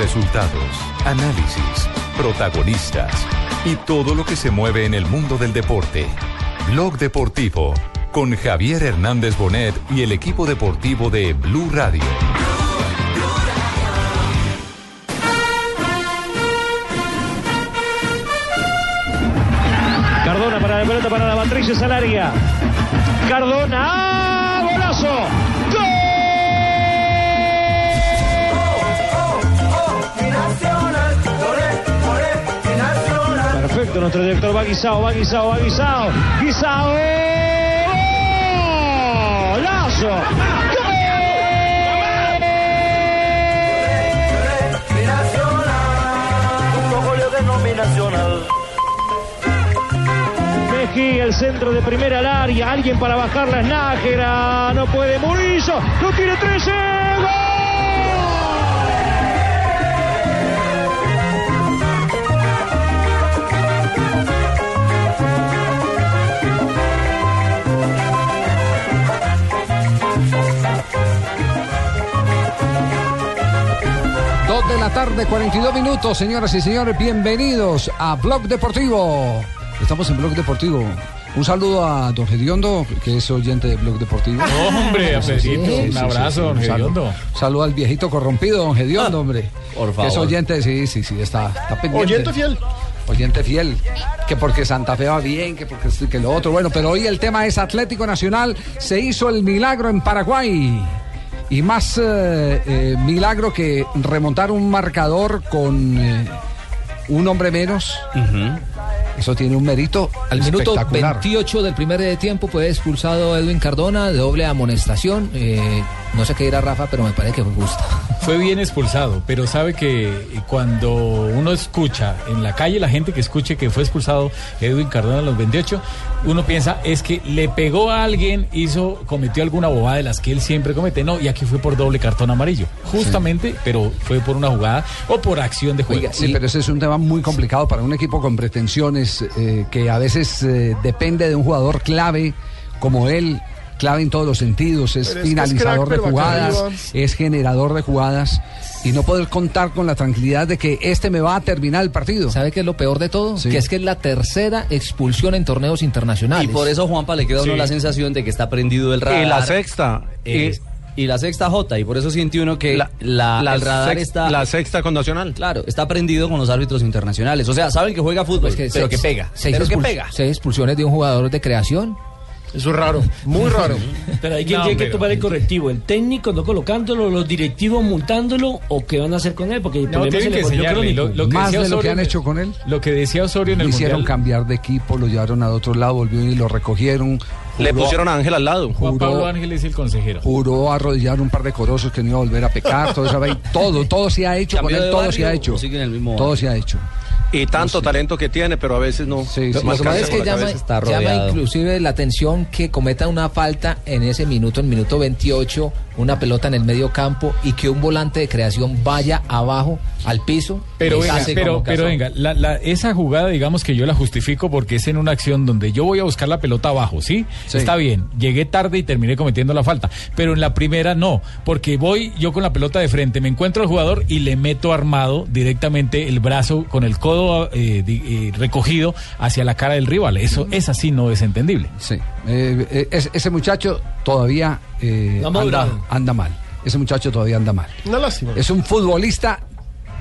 Resultados, análisis, protagonistas y todo lo que se mueve en el mundo del deporte. Blog Deportivo con Javier Hernández Bonet y el equipo deportivo de Blue Radio. Cardona para la pelota para la Patricia Salaria. Cardona, ¡ah! ¡Golazo! Perfecto, nuestro director va guisado, va guisado, va guisado. Guisado. ¡Golazo! Mejía, el centro de primera al área. Alguien para bajar la Nájera. No puede Murillo. No tiene 13. De la tarde, 42 minutos, señoras y señores, bienvenidos a Blog Deportivo. Estamos en Blog Deportivo. Un saludo a don Gediondo, que es oyente de Blog Deportivo. Hombre, Alfredito, Sí, un sí, abrazo, sí, don un saludo. Gediondo. Saludo al viejito corrompido, don Gediondo, hombre. por Que es favor. oyente, sí, sí, sí, está, está pendiente. Oyente fiel. Oyente fiel. Que porque Santa Fe va bien, que porque que lo otro. Bueno, pero hoy el tema es Atlético Nacional. Se hizo el milagro en Paraguay. Y más eh, eh, milagro que remontar un marcador con eh, un hombre menos. Eso tiene un mérito Al minuto espectacular. 28 del primer eh, tiempo fue expulsado Edwin Cardona de doble amonestación. Eh, no sé qué dirá Rafa, pero me parece que fue justo. Fue bien expulsado, pero sabe que cuando uno escucha en la calle, la gente que escuche que fue expulsado Edwin Cardona a los 28, uno piensa es que le pegó a alguien, hizo, cometió alguna bobada de las que él siempre comete. No, y aquí fue por doble cartón amarillo. Justamente, pero fue por una jugada o por acción de juego. Oiga, Sí, pero ese es un tema muy complicado para un equipo con pretensiones eh, que a veces eh, depende de un jugador clave como él, clave en todos los sentidos, es es es finalizador crack, de jugadas, es generador de jugadas y no poder contar con la tranquilidad de que este me va a terminar el partido. ¿Sabe qué es lo peor de todo? Sí. Que es que es la tercera expulsión en torneos internacionales. Y por eso, Juanpa, le queda a uno Sí. la sensación de que está prendido el radar. Y la sexta. Eh, y la sexta J, y por eso siente uno que la, la el radar sex- está... la sexta con Nacional. Claro, está prendido con los árbitros internacionales. O sea, saben que juega fútbol, Pues que pero seis- que pega. Seis, pero que pega. seis expulsiones de un jugador de creación. Eso es raro, muy raro. Pero hay quien No, tiene que tomar el correctivo. ¿El técnico no colocándolo, los directivos multándolo o qué van a hacer con él? Porque el No, problema tienen que enseñarle. Lo, lo que Más decía de lo que Osorio han en el- hecho con él. Lo que decía Osorio en Lo el hicieron Mundial. cambiar de equipo, lo llevaron a otro lado, volvieron y lo recogieron. Le Juró- pusieron a Ángel al lado. Juan juró- Pablo Ángel es el consejero. Juró arrodillar un par de corosos que no iba a volver a pecar, todo, eso, todo, todo se ha hecho con ¿Cambió él, de todo barrio se ha hecho. o sigue en el mismo Todo barrio? se ha hecho. Y tanto talento que tiene, pero a veces no. Sí, sí. Lo que pasa es que llama, está llama inclusive la atención que cometa una falta en ese minuto, en minuto 28, una pelota en el medio campo y que un volante de creación vaya abajo al piso. Pero y venga, hace pero, pero venga, la- la- esa jugada digamos que yo la justifico porque es en una acción donde yo voy a buscar la pelota abajo, ¿sí? Sí. Está bien, llegué tarde y terminé cometiendo la falta, pero en la primera no, porque voy yo con la pelota de frente, me encuentro al jugador y le meto armado directamente el brazo con el codo eh, eh, recogido hacia la cara del rival. Eso es así, no es entendible. Sí. Eh, es- ese muchacho todavía eh, No anda, mal. Ese muchacho todavía anda mal. Una lástima. Es un futbolista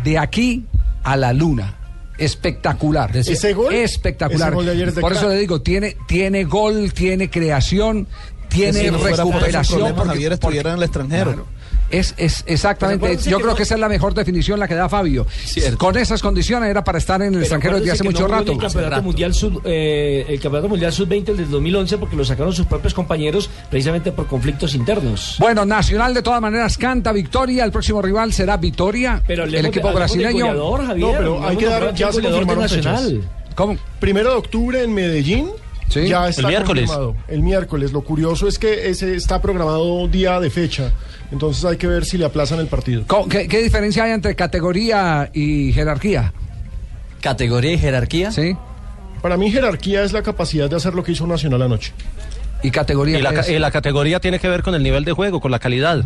de aquí a la luna. Espectacular. Ese gol, Espectacular. ese gol de ayer es de Por eso le digo, tiene, tiene gol, tiene creación, tiene si no recuperación. problemas, Javier estuviera en el extranjero. Claro. Es, es exactamente, yo que creo no- que esa es la mejor definición la que da Fabio. Cierto. Con esas condiciones era para estar en el Pero extranjero desde hace mucho no rato. El campeonato, mundial sub, eh, el campeonato mundial sub-20 del 2011 porque lo sacaron sus propios compañeros precisamente por conflictos internos. Bueno, Nacional de todas maneras canta victoria. El próximo rival será Victoria. Pero el de- equipo del brasileño. goleador, Javier, No, pero hay que dar- ya se de Nacional. ¿Cómo? Primero de octubre en Medellín. Sí. Ya está El miércoles. confirmado. El miércoles. Lo curioso es que ese está programado día de fecha. Entonces hay que ver si le aplazan el partido. ¿Cómo- ¿Qué, qué diferencia hay entre categoría y jerarquía? Categoría y jerarquía. ¿Sí? Para mí jerarquía es la capacidad de hacer lo que hizo Nacional anoche. Y categoría. Y la, ¿qué ca- es? y la categoría tiene que ver con el nivel de juego, con la calidad.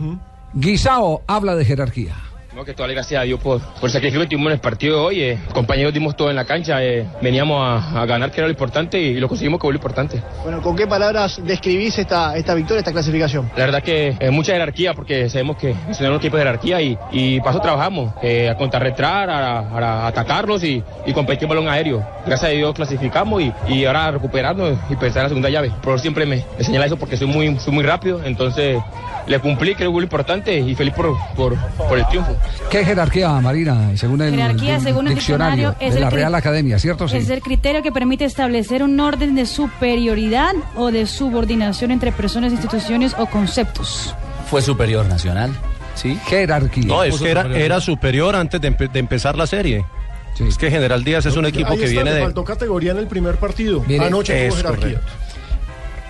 Guisao habla de jerarquía. No, que toda gracias a Dios por, por el sacrificio que tuvimos en el partido de hoy. eh, compañeros dimos todo en la cancha, eh, veníamos a, a ganar que era lo importante y lo conseguimos que fue lo importante. Bueno, ¿con qué palabras describís esta, esta victoria, esta clasificación? La verdad que es mucha jerarquía porque sabemos que es un equipo de jerarquía y, y para eso trabajamos, eh, a contrarretrar, a, a- a atacarlos y, y competir balón aéreo. Gracias a Dios clasificamos y, y ahora recuperarnos y pensar en la segunda llave. Pero siempre me, me señala eso porque soy muy, soy muy rápido, entonces le cumplí, creo que fue lo importante y feliz por, por, por el triunfo. ¿Qué jerarquía, Marina, según el, Jerarquía, el según el diccionario, diccionario, es de la Real Academia, cierto? Sí. Es el criterio que permite establecer un orden de superioridad o de subordinación entre personas, instituciones o conceptos. Fue superior nacional. Sí. Jerarquía. No, es que era, era superior antes de, empe- de empezar la serie. Es que General Díaz es un equipo Ahí que está, viene de... faltó categoría en el primer partido. Mire, Anoche tuvo es jerarquía. correcto.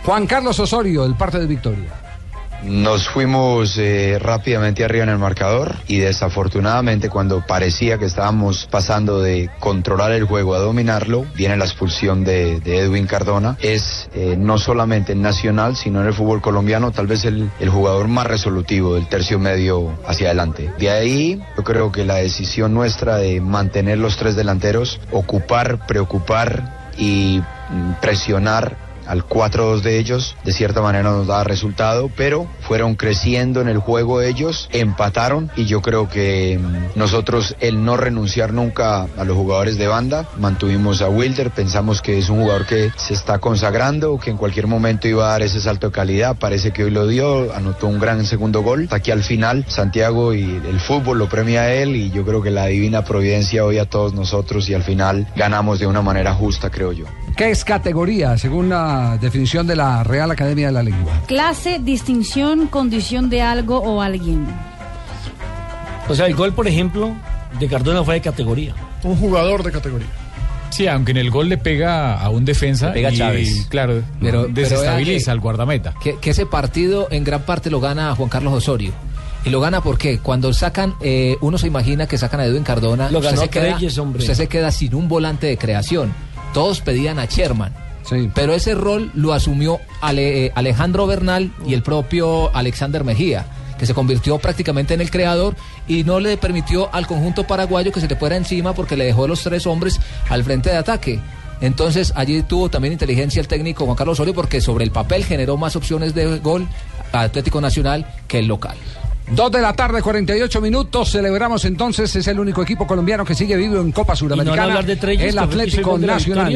Juan Carlos Osorio, el parte de Victoria. Nos fuimos eh, rápidamente arriba en el marcador y desafortunadamente cuando parecía que estábamos pasando de controlar el juego a dominarlo, viene la expulsión de, Edwin Cardona. Es eh, no solamente en Nacional, sino en el fútbol colombiano, tal vez el, el jugador más resolutivo del tercio medio hacia adelante. De ahí yo creo que la decisión nuestra de mantener los tres delanteros, ocupar, preocupar y mm, presionar al 4-2 de ellos, de cierta manera nos daba resultado, pero fueron creciendo en el juego ellos, empataron y yo creo que mm, nosotros el no renunciar nunca a los jugadores de banda, mantuvimos a Wilder, pensamos que es un jugador que se está consagrando, que en cualquier momento iba a dar ese salto de calidad, parece que hoy lo dio, anotó un gran segundo gol, aquí al final Santiago y el fútbol lo premia a él y yo creo que la divina providencia hoy a todos nosotros y al final ganamos de una manera justa, creo yo. ¿Qué es categoría, según la definición de la Real Academia de la Lengua? Clase, distinción, condición de algo o alguien. O sea, el gol, por ejemplo, de Cardona fue de categoría. Un jugador de categoría. Sí, aunque en el gol le pega a un defensa Le pega a y, Chávez. claro, Pero- desestabiliza al guardameta. Que, que ese partido en gran parte lo gana Juan Carlos Osorio. Y lo gana porque cuando sacan, eh, uno se imagina que sacan a Edwin Cardona, Lo usted ganó se queda- Treyes, hombre. usted se queda sin un volante de creación. Todos pedían a Sherman. Pero ese rol lo asumió Ale- eh, Alejandro Bernal y el propio Alexander Mejía, que se convirtió prácticamente en el creador y no le permitió al conjunto paraguayo que se le fuera encima porque le dejó los tres hombres al frente de ataque. Entonces allí tuvo también inteligencia el técnico Juan Carlos Osorio porque sobre el papel generó más opciones de gol a Atlético Nacional que el local. Dos de la tarde, 48 minutos. Celebramos entonces, es el único equipo colombiano que sigue vivo en Copa Suramericana. el Atlético Nacional.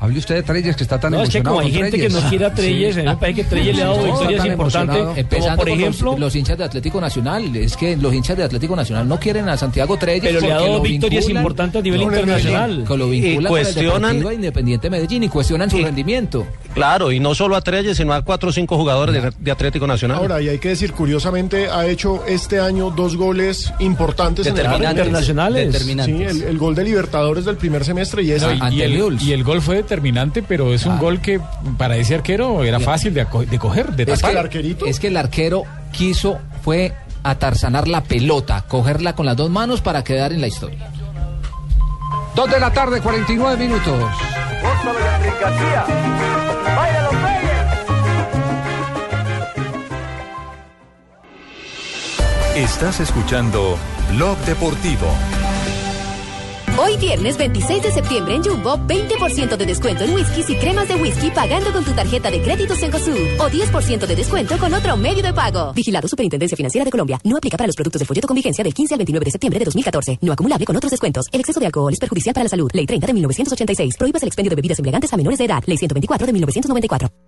Hable usted de Treyes, que está tan No, es que emocionado. como hay gente que no quiere a Treyes, a mí me parece que Treyes le ha dado victorias tan importantes. Empezando Como por los- ejemplo, los, hinchas de Atlético Nacional. Es que los hinchas de Atlético Nacional no quieren a Santiago Treyes. Pero le ha dado victorias vinculan- importantes a nivel No, internacional. Que lo Y vinculan con el cuestionan- Independiente Medellín y cuestionan su rendimiento. Claro, y no solo a Treyes, sino a cuatro o cinco jugadores de, de Atlético Nacional. Ahora, y hay que decir, curiosamente, ha hecho este año dos goles importantes en el Determinantes. Internacionales. Sí, el, el gol de Libertadores del primer semestre y ese. No, y, y el, y el gol fue determinante, pero es un Ah. gol que para ese arquero era fácil de, de coger, de Es que, es que el arquero quiso, fue atarzanar la pelota, cogerla con las dos manos para quedar en la historia. Dos de la tarde, 49 minutos. Estás escuchando Blog Deportivo. Hoy viernes 26 de septiembre en Jumbo, 20% de descuento en whiskies y cremas de whisky pagando con tu tarjeta de crédito Cencosud o 10% de descuento con otro medio de pago. Vigilado Superintendencia Financiera de Colombia. No aplica para los productos del folleto con vigencia del 15 al 29 de septiembre de 2014. No acumulable con otros descuentos. El exceso de alcohol es perjudicial para la salud. Ley 30 de 1986. Prohíbas el expendio de bebidas embriagantes a menores de edad. Ley 124 de 1994.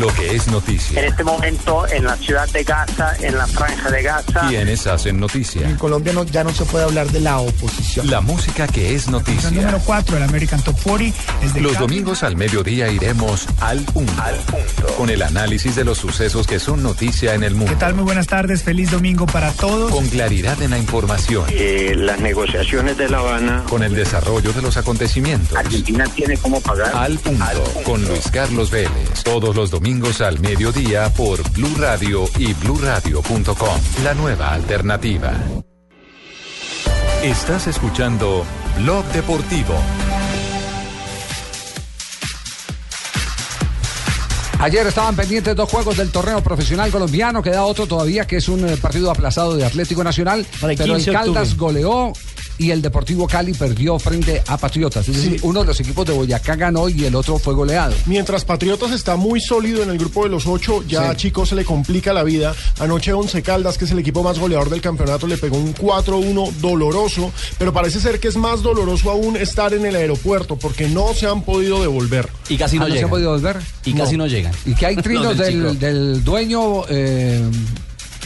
Lo que es noticia. En este momento, en la ciudad de Gaza, en la franja de Gaza. Quienes hacen noticia. En Colombia no- ya no se puede hablar de la oposición. La música que es noticia. Número 4, el American Top 40. Es de Los Cali. domingos al mediodía iremos al punto, Con el análisis de los sucesos que son noticia en el mundo. ¿Qué tal? Muy buenas tardes. Feliz domingo para todos. Con claridad en la información. Eh, las negociaciones de La Habana. Con el desarrollo de los acontecimientos. Argentina tiene cómo pagar. Al punto. Con Luis Carlos Vélez. Todos los domingos al mediodía por Blue Radio y bluradio.com. La nueva alternativa. Estás escuchando Blog Deportivo. Ayer estaban pendientes dos juegos del torneo profesional colombiano, queda otro todavía que es un eh, partido aplazado de Atlético Nacional, el pero el 15 de Caldas octubre. goleó y el Deportivo Cali perdió frente a Patriotas. Es decir, uno de los equipos de Boyacá ganó y el otro fue goleado. Mientras Patriotas está muy sólido en el grupo de los ocho, ya a Sí. Chico se le complica la vida. Anoche Once Caldas, que es el equipo más goleador del campeonato, le pegó un 4-1 doloroso, pero parece ser que es más doloroso aún estar en el aeropuerto porque no se han podido devolver. Y casi no Ah, se ha llegan. podido volver? Y casi no llegan. Y que hay trinos del dueño, eh,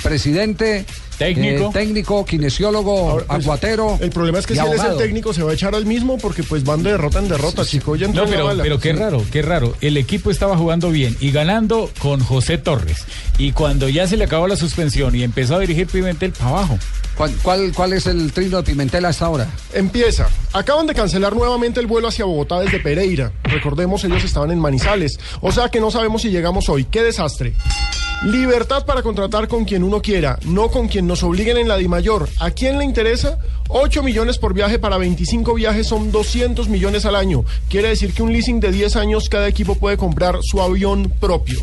presidente, Técnico. eh, técnico, kinesiólogo, Ahora, pues, aguatero. El problema es que si él es el técnico, se va a echar al mismo porque pues van de derrota en derrota, Chico. Ya entró No, en la pero, bala. pero qué Sí. raro, qué raro. El equipo estaba jugando bien y ganando con José Torres. Y cuando ya se le acabó la suspensión y empezó a dirigir Pimentel para abajo. ¿Cuál, cuál, cuál es el trino de Pimentel hasta ahora? Empieza. Acaban de cancelar nuevamente el vuelo hacia Bogotá desde Pereira. Recordemos, ellos estaban en Manizales. O sea que no sabemos si llegamos hoy. ¡Qué desastre! Libertad para contratar con quien uno quiera, no con quien nos obliguen en la DIMAYOR. ¿A quién le interesa? 8 millones por viaje para 25 viajes son 200 millones al año. Quiere decir que un leasing de 10 años cada equipo puede comprar su avión propio.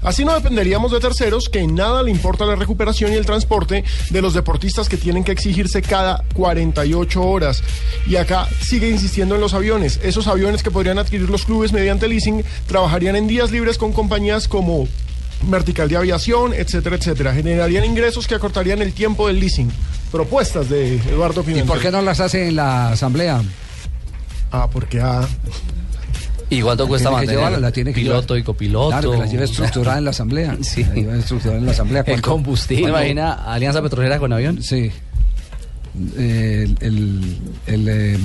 Así no dependeríamos de terceros que en nada le importa la recuperación y el transporte de los deportistas que tienen que exigirse cada 48 horas. Y acá sigue insistiendo en los aviones. Esos aviones que podrían adquirir los clubes mediante leasing trabajarían en días libres con compañías como Vertical de Aviación, etcétera, etcétera. Generarían ingresos que acortarían el tiempo del leasing. Propuestas de Eduardo ¿Y Pimentel. por qué no las hace en la asamblea? Ah, porque ah, ¿Y cuánto cuesta mantener? llevarla, la tiene que Piloto llevar. y copiloto. Claro, que la lleve estructurada en la asamblea. Sí. La lleve estructurada en la asamblea. El combustible. ¿Me imagina Alianza Petrolera con avión? Sí. Eh, el el eh,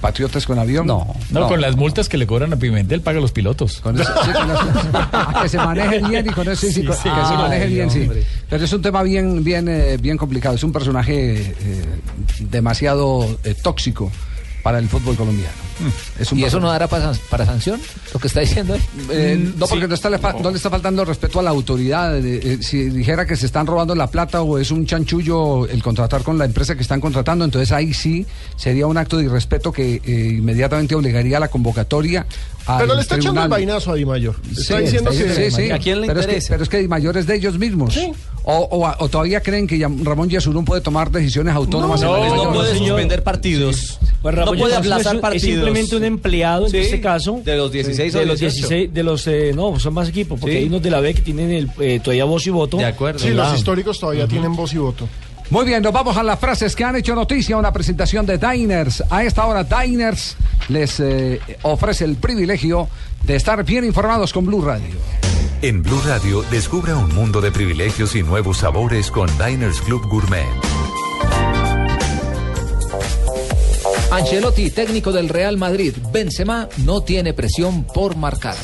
Patriotas con avión. No. No, con las multas que le cobran a Pimentel paga los pilotos. Con eso- sí, con eso- que se maneje bien y con eso sí, sí, Sí, con- sí. que se maneje Ay, bien, sí. Pero es un tema bien, bien, eh, bien complicado. Es un personaje eh, demasiado eh, tóxico para el fútbol colombiano. Es un ¿Y eso no dará para, para sanción? Lo que está diciendo él. Eh, no, porque no, está, le fa- no le está faltando respeto a la autoridad. Eh, eh, si dijera que se están robando la plata o es un chanchullo el contratar con la empresa que están contratando, entonces ahí sí sería un acto de irrespeto que eh, inmediatamente obligaría a la convocatoria. Al Pero le está echando el vainazo a Di Mayor. Sí, Está diciendo sí, que. sí, sí. ¿A quién le pero Es que, pero es que Di Mayor es de ellos mismos. O, o- o todavía creen que Ramón Yesurún puede tomar decisiones autónomas. No, no, Mayor? puede señor. suspender partidos. Pues no Ramón puede Yesurún aplazar es- partidos. Es simplemente un empleado en Sí, este caso. de los 16 o de los 18. 16, de los eh, no, son más equipos, porque Sí. hay unos de la B que tienen el, eh, todavía voz y voto. De acuerdo. Sí, los Ah. históricos todavía tienen voz y voto. Muy bien, nos vamos a las frases que han hecho noticia. Una presentación de Diners. A esta hora, Diners les eh, ofrece el privilegio de estar bien informados con Blue Radio. En Blue Radio, descubra un mundo de privilegios y nuevos sabores con Diners Club Gourmet. Ancelotti, técnico del Real Madrid. Benzema no tiene presión por marcar.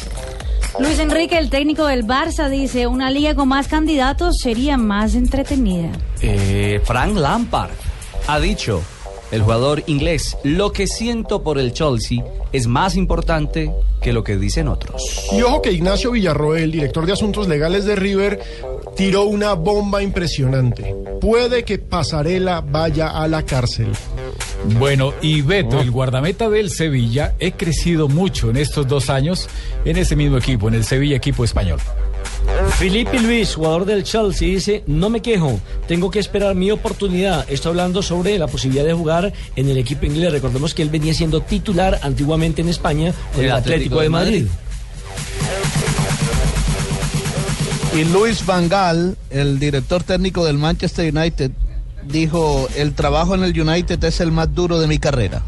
Luis Enrique, el técnico del Barça, dice, una liga con más candidatos sería más entretenida. Eh, Frank Lampard ha dicho, el jugador inglés, lo que siento por el Chelsea es más importante que lo que dicen otros. Y ojo que Ignacio Villarroel, director de Asuntos Legales de River, tiró una bomba impresionante. Puede que Pasarela vaya a la cárcel. Bueno, y Beto, el guardameta del Sevilla, he crecido mucho en estos dos años en ese mismo equipo, en el Sevilla equipo español. Felipe Luis, jugador del Chelsea, dice, no me quejo, tengo que esperar mi oportunidad. Está hablando sobre la posibilidad de jugar en el equipo inglés. Recordemos que él venía siendo titular antiguamente en España con el, Atlético, de Madrid. Y Luis Van Gaal, el director técnico del Manchester United, dijo, el trabajo en el United es el más duro de mi carrera.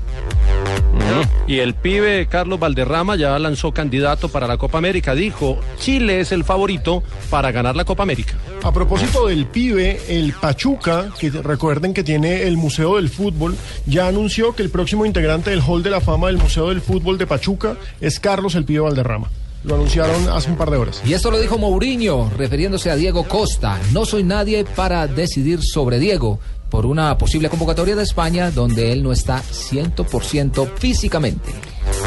Y el pibe Carlos Valderrama ya lanzó candidato para la Copa América. Dijo, Chile es el favorito para ganar la Copa América. A propósito del pibe, el Pachuca, que recuerden que tiene el Museo del Fútbol, ya anunció que el próximo integrante del Hall de la Fama del Museo del Fútbol de Pachuca es Carlos el pibe Valderrama. Lo anunciaron hace un par de horas. Y esto lo dijo Mourinho, refiriéndose a Diego Costa. No soy nadie para decidir sobre Diego por una posible convocatoria de España donde él no está 100% físicamente.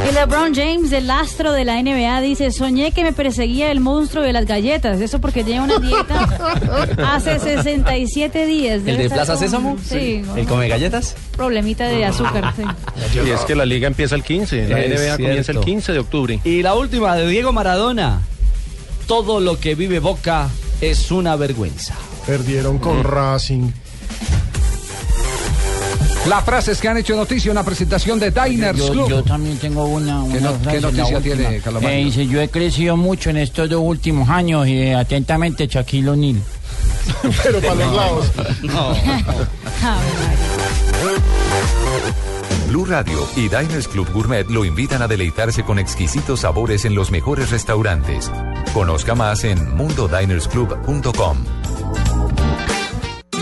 Y LeBron James, el astro de la NBA, dice, soñé que me perseguía el monstruo de las galletas. Eso porque lleva una dieta hace 67 días. ¿El de Plaza con- Sésamo? Sí, ¿El come galletas? problemita de azúcar. sí. Y es que la liga empieza el 15, la Es NBA comienza el cierto. 15 de octubre. Y la última de Diego Maradona. Todo lo que vive Boca es una vergüenza. Perdieron con Racing. Las frases que han hecho noticia, una presentación de Diners Yo, Club. yo también tengo una, ¿Qué una no- qué frase, noticia tiene, Carlos? Eh, dice, yo he crecido mucho en estos dos últimos años y eh, atentamente Shaquille O'Neal. Pero para los lados. Blue Radio y Diners Club Gourmet lo invitan a deleitarse con exquisitos sabores en los mejores restaurantes. Conozca más en mundodinersclub.com.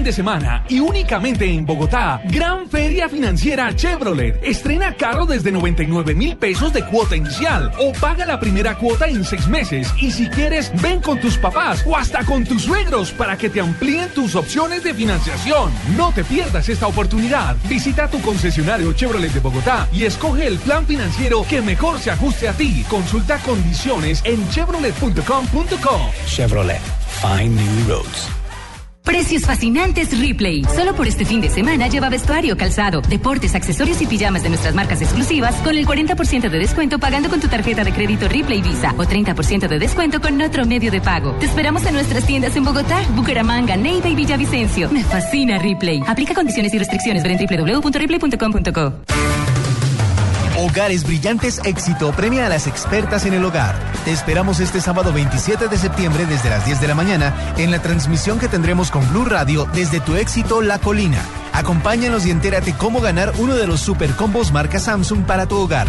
de semana y únicamente en Bogotá, Gran Feria Financiera Chevrolet. Estrena carro desde 99 mil pesos de cuota inicial o paga la primera cuota en seis meses. Y si quieres, ven con tus papás o hasta con tus suegros para que te amplíen tus opciones de financiación. No te pierdas esta oportunidad. Visita tu concesionario Chevrolet de Bogotá y escoge el plan financiero que mejor se ajuste a ti. Consulta condiciones en chevrolet.com.co. Chevrolet. Find new roads. Precios fascinantes Ripley. Solo por este fin de semana lleva vestuario, calzado, deportes, accesorios y pijamas de nuestras marcas exclusivas con el 40% de descuento pagando con tu tarjeta de crédito Ripley Visa o 30% de descuento con otro medio de pago. Te esperamos en nuestras tiendas en Bogotá, Bucaramanga, Neiva y Villavicencio. Me fascina Ripley. Aplica condiciones y restricciones. Ver en www.ripley.com.co. Hogares Brillantes Éxito premia a las expertas en el hogar. Te esperamos este sábado 27 de septiembre desde las 10 de la mañana en la transmisión que tendremos con Blue Radio desde tu éxito La Colina. Acompáñanos y entérate cómo ganar uno de los super combos marca Samsung para tu hogar.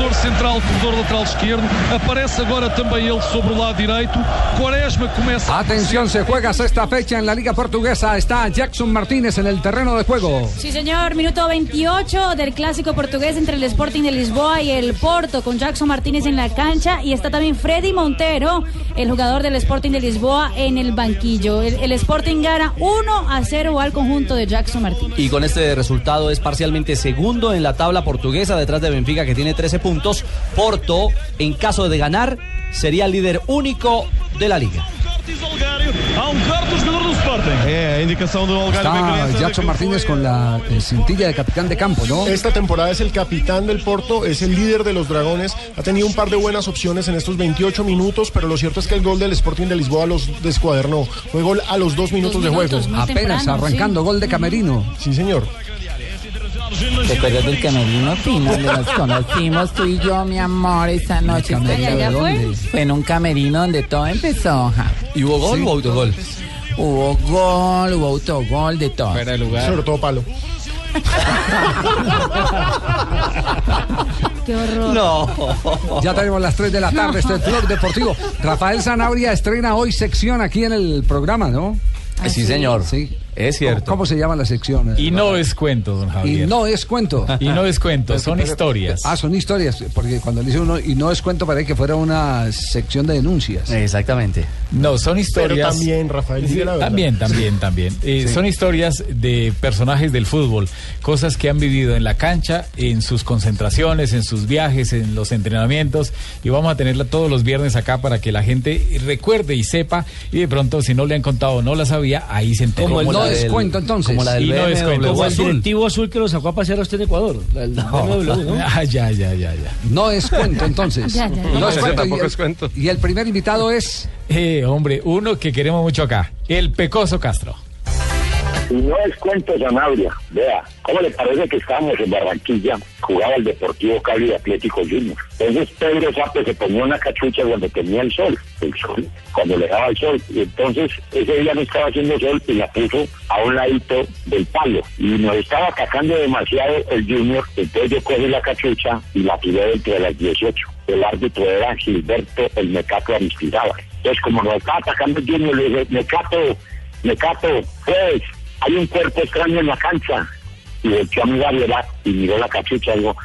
Corredor central, corredor lateral esquerdo. Aparece agora também ele sobre o lado direito. Quaresma começa. Atención, se juega sexta fecha en la Liga Portuguesa. Está Jackson Martínez en el terreno de juego. Sí, señor. Minuto 28 del clásico portugués entre el Sporting de Lisboa y el Porto, con Jackson Martínez en la cancha. Y está también Freddy Montero, el jugador del Sporting de Lisboa, en el banquillo. El, el Sporting gana 1 a 0 al conjunto de Jackson Martínez. Y con este resultado es parcialmente segundo en la tabla portuguesa detrás de Benfica que tiene 13 puntos. Porto, en caso de ganar, sería el líder único de la liga. Do Está Jackson Martínez con la eh, cintilla de capitán de campo, ¿no? Esta temporada es el capitán del Porto, es el líder de los Dragones, ha tenido un par de buenas opciones en estos 28 minutos, pero lo cierto es que el gol del Sporting de Lisboa los descuadernó. Fue gol a los dos minutos, de juego. Apenas arrancando gol de Camerino. Sí, señor. ¿Te acuerdas del camerino fino donde nos conocimos tú y yo, mi amor, esa noche? camerino ¿Te de dónde? Fue en un camerino donde todo empezó. ja. ¿Y hubo gol Sí. o autogol? Hubo gol, hubo autogol, de todo. Sobre todo palo. Qué horror. No. Ya tenemos las 3 de la tarde, este es Blog Deportivo. Rafael Zanabria estrena hoy sección aquí en el programa, ¿no? Sí, señor. Sí. Es cierto. ¿Cómo, cómo se llama la sección? Y no es cuento, don Javier. Y no es cuento. Y no es cuento, son historias. Ah, son historias, porque cuando le dice uno y no es cuento parece que fuera una sección de denuncias. Exactamente. No, son historias. Pero también, Rafael, verdad. También, también, también. Eh, Sí. Son historias de personajes del fútbol, cosas que han vivido en la cancha, en sus concentraciones, en sus viajes, en los entrenamientos. Y vamos a tenerla todos los viernes acá para que la gente recuerde y sepa. Y de pronto, si no le han contado o no la sabía, ahí se entera. No es cuento, entonces. Como la del Y no. Como el azul. directivo azul que lo sacó a pasear a usted en Ecuador. la- El BMW, ¿no? Ah, ya, ya, ya, ya. No es cuento, entonces. Ya, ya, ya. No es Ese cuento. tampoco y, es cuento. el, y el primer invitado es. Eh, hombre, uno que queremos mucho acá, el Pecoso Castro. Y no es cuento Sanabria. Vea, ¿cómo le parece que estábamos en Barranquilla? Jugaba el Deportivo Cali y Atlético Junior. Entonces Pedro Sape se ponía una cachucha cuando tenía el sol, el sol, cuando le daba el sol. Y entonces ese día no estaba haciendo sol y la puso a un ladito del palo. Y nos estaba atacando demasiado el Junior. Entonces yo cogí la cachucha y la tiré dentro de las 18. El árbitro era Gilberto el Mecato Aristizábal. Entonces como nos estaba atacando el Junior, le dije, Mecato, Mecato, pues, hay un cuerpo extraño en la cancha. Y echó a mi variedad y miró la cachucha y dijo,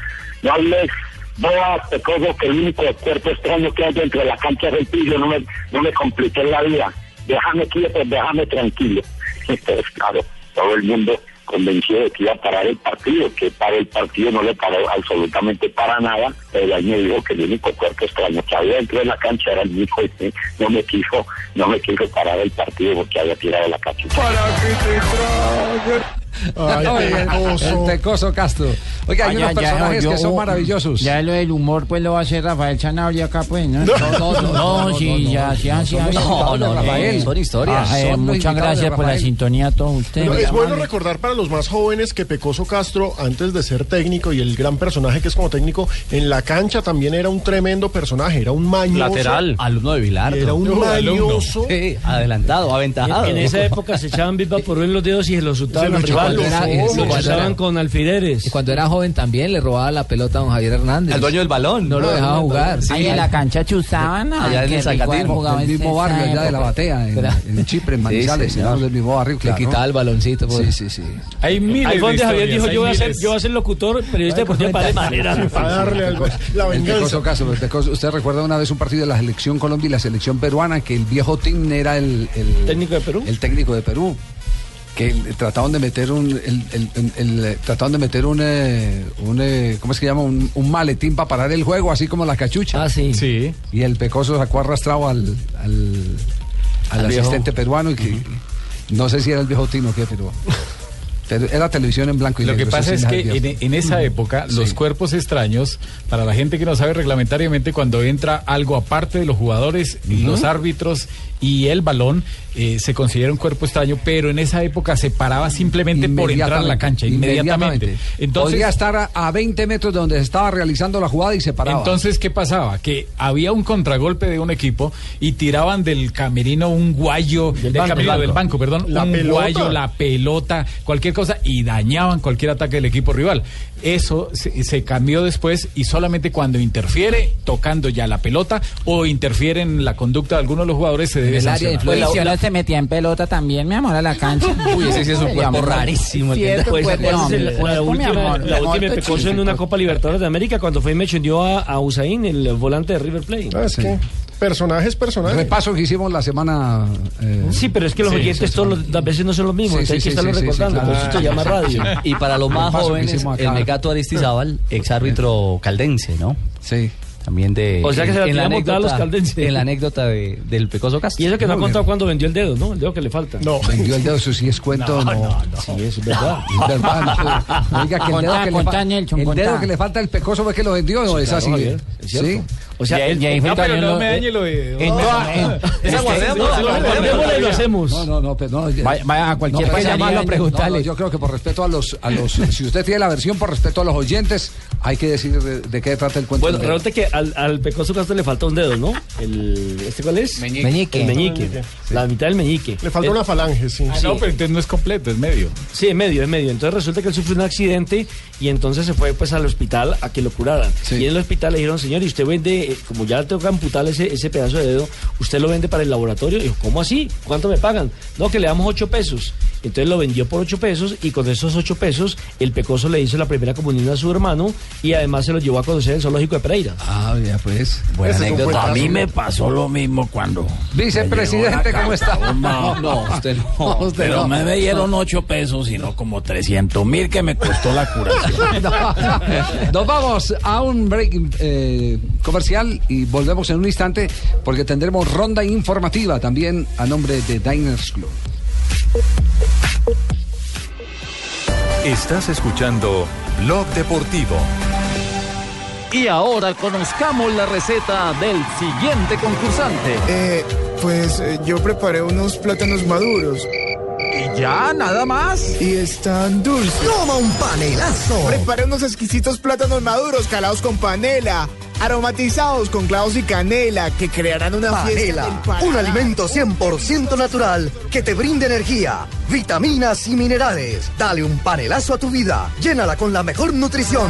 no hables, boa, pecoso, que el único cuerpo extraño que hay dentro de la cancha es el tuyo, no me, no me compliques la vida. Déjame quieto, déjame tranquilo. Entonces, claro, todo el mundo convencido de que iba a parar el partido, que para el partido no le paró absolutamente para nada, pero ahí me dijo que el único cuerpo extraño que había dentro de la cancha era el hijo y no me quiso, no me quiso parar el partido porque había tirado la cachucha. Ay, Oiga, el Castro. Oiga, hay ya, unos ya, personajes yo- que son maravillosos. Ya lo del humor, pues lo va a hacer Rafael Chanabria acá, pues, ¿no? No, no, no, sí, ya, sí, Rafael. son historias. Ah, eh, Son muchas gracias por la sintonía a todos ustedes. Pero es bueno recordar para los más jóvenes que Pecoso Castro, antes de ser técnico y el gran personaje que es como técnico, en la cancha también era un tremendo personaje, era un mañoso. Lateral. Alumno de Bilardo. Era un mañoso. Sí, adelantado, aventajado. En, en esa época se echaban Big por en los dedos y se los al Lo era- con alfileres. Y cuando era joven también le robaba la pelota a don Javier Hernández. Al dueño del balón. No lo dejaba jugar. Ahí en la cancha chuzaban. Allá en el en mismo barrio allá de la batea, en, Chipre, en Manizales, del mismo barrio, Le quitaba el baloncito. Sí, pues. sí, sí. Hay miles Ahí fue donde de Javier dijo, hay yo voy, a ser, yo voy a ser locutor, periodista deportivo para de manera. Para darle algo. La El venganza. El Pecoso- usted recuerda una vez un partido de la selección Colombia y la selección peruana que el viejo Tim era el, el Técnico de Perú. el técnico de Perú que trataban de meter un el, el- el- el- eh, trataban de meter un, eh, un eh, ¿cómo es que llama? Un, un maletín para parar el juego así como la cachucha Ah, sí. Sí. y el Pecoso sacó arrastrado al al, al Al viejo. asistente peruano y que no sé si era el viejo Tino o qué pero, pero era televisión en blanco y Lo que negro, pasa es que en, esa época los cuerpos extraños, para la gente que no sabe reglamentariamente, cuando entra algo aparte de los jugadores, los árbitros y el balón, eh, se considera un cuerpo extraño, pero en esa época se paraba simplemente por entrar a la cancha, inmediatamente. Entonces, Podría estar a, a 20 metros de donde se estaba realizando la jugada y se paraba. Entonces, ¿qué pasaba? Que había un contragolpe de un equipo y tiraban del camerino un guayo, del, banco, camerino, banco. del banco, perdón, La un pelota. guayo, la pelota, cualquier cosa y dañaban cualquier ataque del equipo rival. Eso se, se cambió después y solamente cuando interfiere tocando ya la pelota o interfiere en la conducta de algunos de los jugadores se debe el área de sancionar. Pues influencia. si uno se metía en pelota también, mi amor, a la cancha. Uy, ese sí es un cuerpo amor. rarísimo. Pues, pues, ¿cuál es hombre, el- pues, la mi última, la Pecoso en una Copa Libertadores de América cuando fue y me a, a Usain, el volante de River Plate. Ah, que personajes, personajes. Repaso que hicimos la semana. eh, Sí, pero es que los Sí, oyentes sí, todos los- las veces no son los mismos, Sí, entonces sí, hay que sí, estarlo sí, sí, recordando, sí, por eso se llama radio. Y para los más jóvenes, el. Mecato Aristizábal, ex árbitro caldense, ¿no? Sí. También de. O sea que se la en a los caldenses. En la anécdota de- del Pecoso Castro. Y eso que no ha contado bien. cuando vendió el dedo, ¿no? El dedo que le falta. No. Vendió el dedo, eso sí es cuento. No, Sí, eso es verdad. Es verdad. no. Oiga, que el dedo, que, le el dedo que le falta al pecoso fue que lo vendió o es claro, así. Javier, es cierto. Sí. O sea, Y ahí- él- y ahí fue No, pero no lo- me dañe lo de... Guardémosla y lo hacemos. No, no, no, pero no. ya- Vaya- vaya a cualquier no, país ya- llamarlo a no, preguntarle. no, yo creo que por respeto a los, a los, si usted tiene la versión por respeto a los oyentes, hay que decir de, de qué trata el cuento. Bueno, resulta que al, al Pecoso Castro le falta un dedo, ¿no? El, ¿Este cuál es? Meñique. El meñique. La mitad del meñique. Le falta Eh, una falange, sí. Ah, no, pero entonces no es completo, es medio. Sí, en medio, en medio. Entonces resulta que él sufrió un accidente y entonces se fue pues al hospital a que lo curaran. Sí. Y en el hospital le dijeron, señor, y usted vende, eh, como ya le tengo que amputar ese, ese pedazo de dedo, usted lo vende para el laboratorio. Y dijo, ¿cómo así? ¿Cuánto me pagan? No, que le damos ocho pesos. Entonces lo vendió por 8 pesos y con esos 8 pesos el Pecoso le hizo la primera comunión a su hermano y además se lo llevó a conocer el zoológico de Pereira. Ah, ya pues. Buena anécdota. A mí me Pasó lo mismo cuando. Vicepresidente, ¿cómo está? No, no, usted no. Usted Pero no. me dieron 8 pesos y no como 300 mil que me costó la curación. No. Nos vamos a un break eh, comercial y volvemos en un instante porque tendremos ronda informativa también a nombre de Diners Club. Estás escuchando Blog Deportivo. Y ahora conozcamos la receta del siguiente concursante. Eh, pues eh, yo preparé unos plátanos maduros. ¿Y ya? ¿Nada más? Y están dulces. ¡Toma un panelazo! Preparé unos exquisitos plátanos maduros calados con panela, aromatizados con clavos y canela, que crearán una fiesta Panela, paladar. un alimento 100% natural que te brinde energía, vitaminas y minerales. Dale un panelazo a tu vida. Llénala con la mejor nutrición.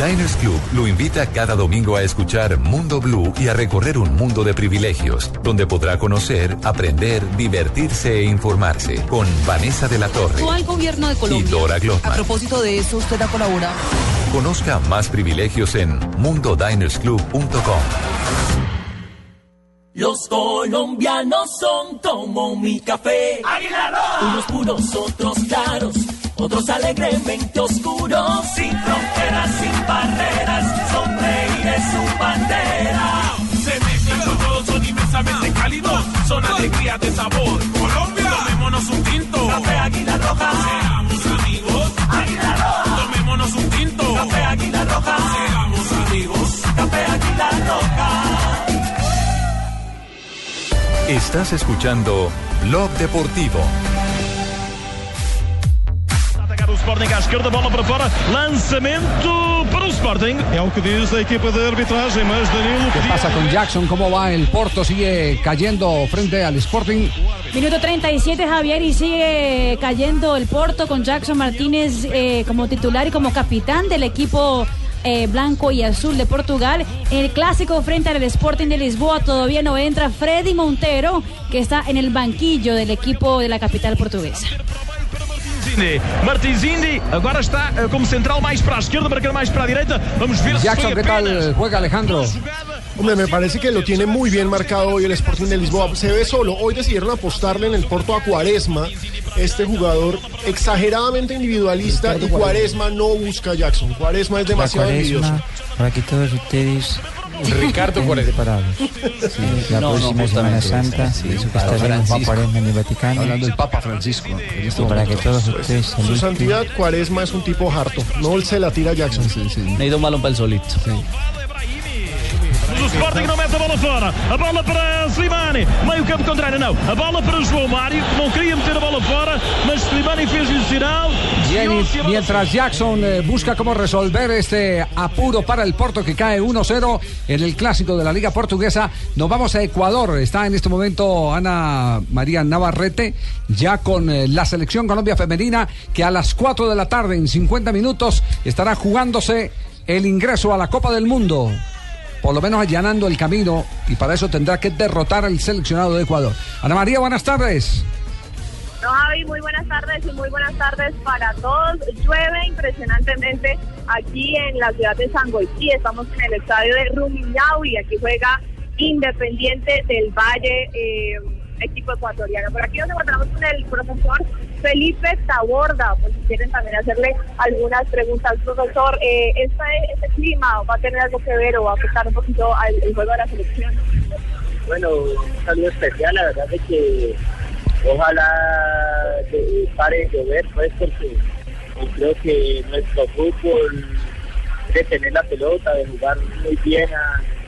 Diners Club lo invita cada domingo a escuchar Mundo Blue y a recorrer un mundo de privilegios, donde podrá conocer, aprender, divertirse e informarse con Vanessa de la Torre Actual gobierno de y Colombia. Dora A Glotman. propósito de eso, usted ha colaborado. Conozca más privilegios en mundodinersclub.com. Los colombianos son como mi café. Unos puros, otros claros, otros alegremente oscuros. Sin fronteras, sin barreras, sonreír es su bandera. Se mezclan con todos, son inmensamente cálidos, son alegría de sabor. Colombia, tomémonos un tinto. Café Águila Roja. Seamos amigos. Águila Roja. Tomémonos un tinto. Café Águila Roja. Seamos amigos. Café Águila Roja. Estás escuchando Blog Deportivo. Sporting à esquerda, bola para fora, lançamento para o Sporting. É o que diz a equipa de arbitragem, mas Danilo. ¿Qué pasa con Jackson? ¿Cómo va el Porto? ¿Sigue cayendo frente al Sporting? Minuto 37, Javier, y sigue cayendo el Porto con Jackson Martínez eh, como titular y como capitán del equipo eh, blanco y azul de Portugal. En el clásico frente al Sporting de Lisboa todavía no entra Freddy Montero, que está en el banquillo del equipo de la capital portuguesa. Martins Indy agora está eh, como central mais para a esquerda, marcando mais para a direita. Vamos ver se Jackson, foi ¿qué tal juega Alejandro? Hombre, me parece que lo tiene muy bien marcado hoy el Sporting de Lisboa. Se ve solo. Hoy decidieron apostarle en el Porto a Cuaresma, este jugador exageradamente individualista y Cuaresma no busca a Jackson. Cuaresma es demasiado la envidioso. para que todos ustedes Ricardo Cuaresma. preparados. Sí, la No, no, próxima Semana justamente, Santa sí, que Papa estaremos Francisco. Papa Cuaresma en el Vaticano. Hablando del Papa Francisco. en este Y para que todos ustedes se Su santidad Cuaresma es un tipo harto. No se la tira a Jackson. Necesita un balón para el solito. Sporting não mete a bola fora. A bola para Slimani. Meio campo contrário, não. A bola para o João Mário. Não queria meter a bola fora, mas Slimani fez-lhe o sinal. Y mientras Jackson eh, busca cómo resolver este apuro para el Porto que cae 1-0 en el clásico de la Liga Portuguesa, nos vamos a Ecuador. Está en este momento Ana María Navarrete ya con eh, la selección Colombia femenina que a las 4 de la tarde, en 50 minutos, estará jugándose el ingreso a la Copa del Mundo. Por lo menos allanando el camino y para eso tendrá que derrotar al seleccionado de Ecuador. Ana María, buenas tardes. No, Javi, muy buenas tardes y muy buenas tardes para todos. Llueve impresionantemente aquí en la ciudad de Sangoití. Estamos en el estadio de Rumiñahui y aquí juega Independiente del Valle, eh, equipo ecuatoriano. Por aquí nos encontramos con el profesor Felipe Taborda, pues si quieren también hacerle algunas preguntas. Profesor, eh, ¿este, este clima va a tener algo que ver o va a afectar un poquito al el juego de la selección? Bueno, un saludo especial, la verdad es que ojalá pare de llover, pues, porque creo que nuestro fútbol de tener la pelota, de jugar muy bien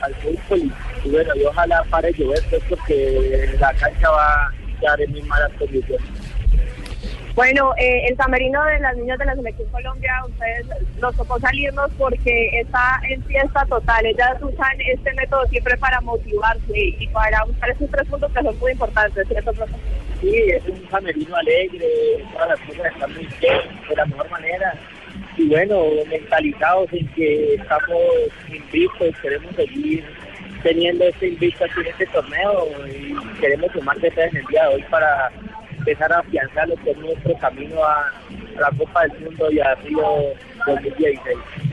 al fútbol y, y bueno, y ojalá pare de llover, pues, porque la cancha va a quedar en muy malas condiciones. Bueno, eh, el camerino de las niñas de la Selección Colombia, ustedes nos tocó salirnos porque está en fiesta total. Ellas usan este método siempre para motivarse y para buscar esos tres puntos que son muy importantes, ¿cierto? Sí, es un camerino alegre, todas las cosas están muy bien, de la mejor manera. Y bueno, mentalizados en que estamos invictos, queremos seguir teniendo este invicto aquí en este torneo y queremos sumar de en el día de hoy para empezar a afianzar lo que es nuestro camino a, a la Copa del Mundo y a Río 2016.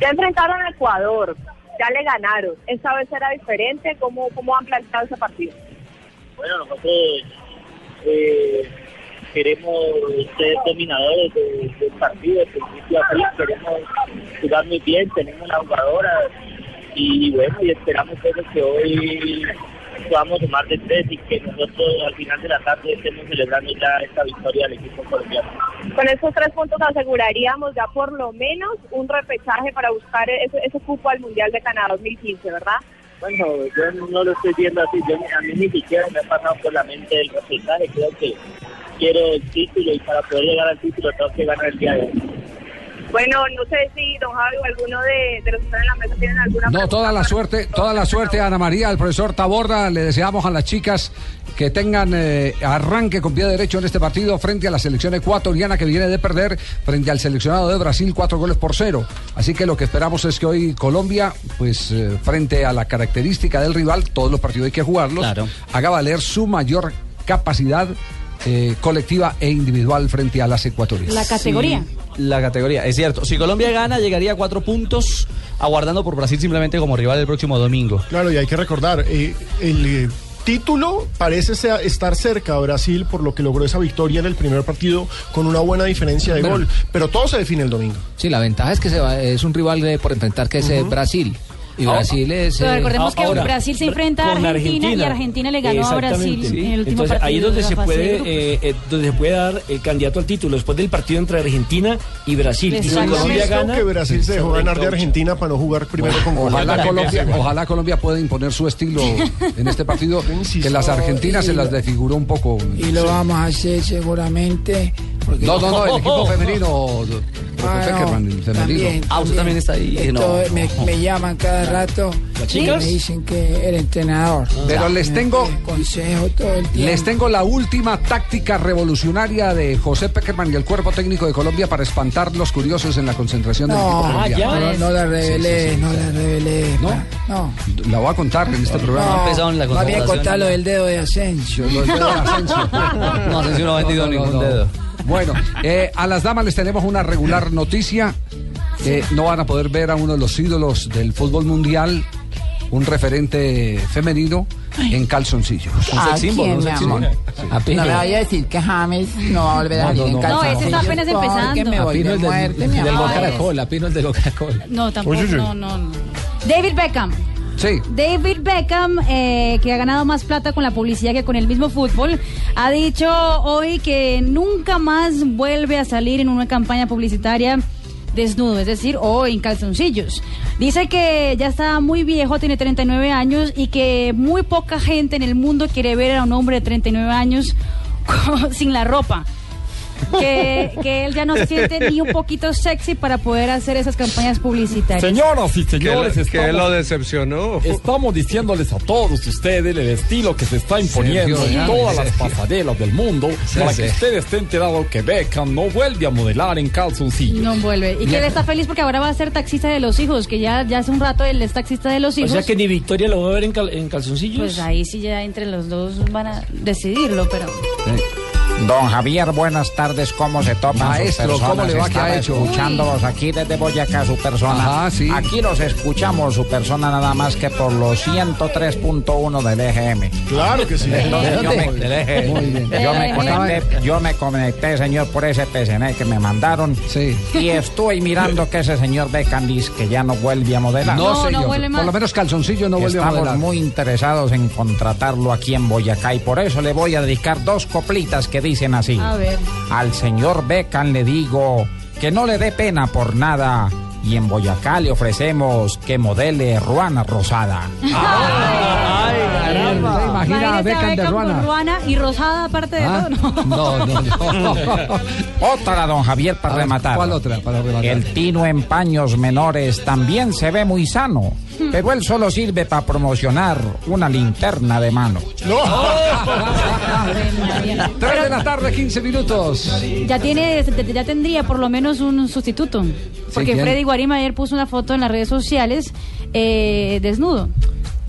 Ya enfrentaron a Ecuador, ya le ganaron. ¿Esta vez será diferente? ¿Cómo, cómo han planteado ese partido? Bueno, nosotros eh, queremos ser dominadores de- del partido, principio a fin, queremos jugar muy bien, tenemos la jugadora y bueno, y esperamos eso que hoy podamos sumar de tres y que nosotros al final de la tarde estemos celebrando ya esta victoria del equipo colombiano. Con estos tres puntos aseguraríamos ya por lo menos un repechaje para buscar ese, ese cupo al Mundial de Canadá 2015, ¿verdad? Bueno, yo no lo estoy viendo así, yo, a mí ni siquiera me ha pasado por la mente el resultado, creo que quiero el título y para poder llegar al título tengo que ganar el día de hoy. Bueno, no sé si don Javi o alguno de, de los que están en la mesa tienen alguna No, pregunta toda la suerte, toda la suerte, Ana María, al profesor Taborda. Le deseamos a las chicas que tengan eh, arranque con pie derecho en este partido frente a la selección ecuatoriana que viene de perder frente al seleccionado de Brasil cuatro goles por cero. Así que lo que esperamos es que hoy Colombia, pues eh, frente a la característica del rival, todos los partidos hay que jugarlos, haga valer su mayor capacidad eh, colectiva e individual frente a las ecuatorianas. La categoría. Sí, la categoría, es cierto. Si Colombia gana, llegaría a cuatro puntos, aguardando por Brasil simplemente como rival el próximo domingo. Claro, y hay que recordar, eh, el eh, título parece sea- estar cerca a Brasil por lo que logró esa victoria en el primer partido con una buena diferencia de Bueno. gol, pero todo se define el domingo. Sí, la ventaja es que se va- es un rival de- por enfrentar que es eh, Brasil. Y Brasil es. Pero eh, recordemos que ahora, Brasil se enfrenta a con Argentina, y Argentina. Argentina le ganó a Brasil Exactamente. en el último Entonces, partido. ahí es donde se puede eh, eh, donde se puede dar el candidato al título después del partido entre Argentina y Brasil. Y si Colombia gana, que Brasil se dejó ganar de Argentina para no jugar primero con Ojalá Colombia. Colombia, ojalá Colombia pueda imponer su estilo en este partido, que las argentinas se las desfiguró un poco. Y lo vamos a hacer seguramente. Porque- No, no, no, el equipo femenino, Ah, Peckerman, el femenino. también, Ah, usted también está ahí. Esto no. me, me llaman cada rato y me dicen que el entrenador. Pero les tengo- consejo todo el tiempo. Les tengo la última táctica revolucionaria de José Peckerman y el cuerpo técnico de Colombia para espantar los curiosos en la concentración del equipo No, colombiano. no, no la revelé, Sí, sí, sí. no la revelé. ¿No? No. La voy a contar en este programa. No, más bien contar lo del dedo de Asensio. Lo del dedo de Asensio. No, Asensio no ha vendido ningún dedo. Bueno, eh, a las damas les tenemos una regular noticia. Eh, no van a poder ver a uno de los ídolos del fútbol mundial, un referente femenino, en calzoncillos. ¿A quién, mi amor? No me vaya a decir que James no va a volver a No, salir no, en no. calzoncillos. No, ese está apenas porque empezando. me A voy Pino de el del, muerte, mi del amor. Coca-Cola, Pino el de. No, tampoco, Oye, oye. no, no, no. David Beckham. David Beckham, eh, que ha ganado más plata con la publicidad que con el mismo fútbol, ha dicho hoy que nunca más vuelve a salir en una campaña publicitaria desnudo, es decir, o en calzoncillos. Dice que ya está muy viejo, tiene 39 años y que muy poca gente en el mundo quiere ver a un hombre de 39 años sin la ropa. Que, que él ya no se siente ni un poquito sexy para poder hacer esas campañas publicitarias. Señoras y señores, Que lo- que estamos- lo decepcionó. Estamos diciéndoles a todos ustedes el estilo que se está imponiendo Sergio en todas las pasarelas del mundo Sí, para sí. que usted esté enterado que Beckham no vuelve a modelar en calzoncillos. No vuelve. Y que él está feliz porque ahora va a ser taxista de los hijos, que ya, ya hace un rato él es taxista de los o hijos. sea que ni Victoria lo va a ver en, cal- en calzoncillos. Pues ahí sí ya entre los dos van a decidirlo, pero... Don Javier, buenas tardes. ¿Cómo se toman Maestro, sus personas? ¿cómo le va? ¿Qué ha Estaba hecho? escuchándolos aquí desde Boyacá, su persona. Ajá, sí. Aquí los escuchamos, su persona nada más que por los 103.1 del EGM. Claro que sí. Entonces, ¿De yo me, del EGM. Muy bien. Yo me conecté, yo me conecté, señor, por ese PCN que me mandaron. Y estoy mirando que ese señor Beckham dice que ya no vuelve a modelar. No, señor. Por lo menos calzoncillo no vuelve a Estamos modelar. muy interesados en contratarlo aquí en Boyacá y por eso le voy a dedicar dos coplitas que dicen así. A ver. Al señor Beckham le digo que no le dé pena por nada y en Boyacá le ofrecemos que modele Ruana Rosada. Ay, caramba. imagina a Imagínese Beckham de Ruana. Ruana y rosada aparte de Ah, todo. No. No, no, no. Otra, don Javier, para A ver, rematar. ¿cuál otra para rematar? El Tino en paños menores también se ve muy sano, Hmm. pero él solo sirve para promocionar una linterna de mano. Tres de la tarde, 15 minutos. Ya tiene, ya tendría por lo menos un sustituto. Porque ¿quién? Freddy Guarima ayer puso una foto en las redes sociales eh, desnudo.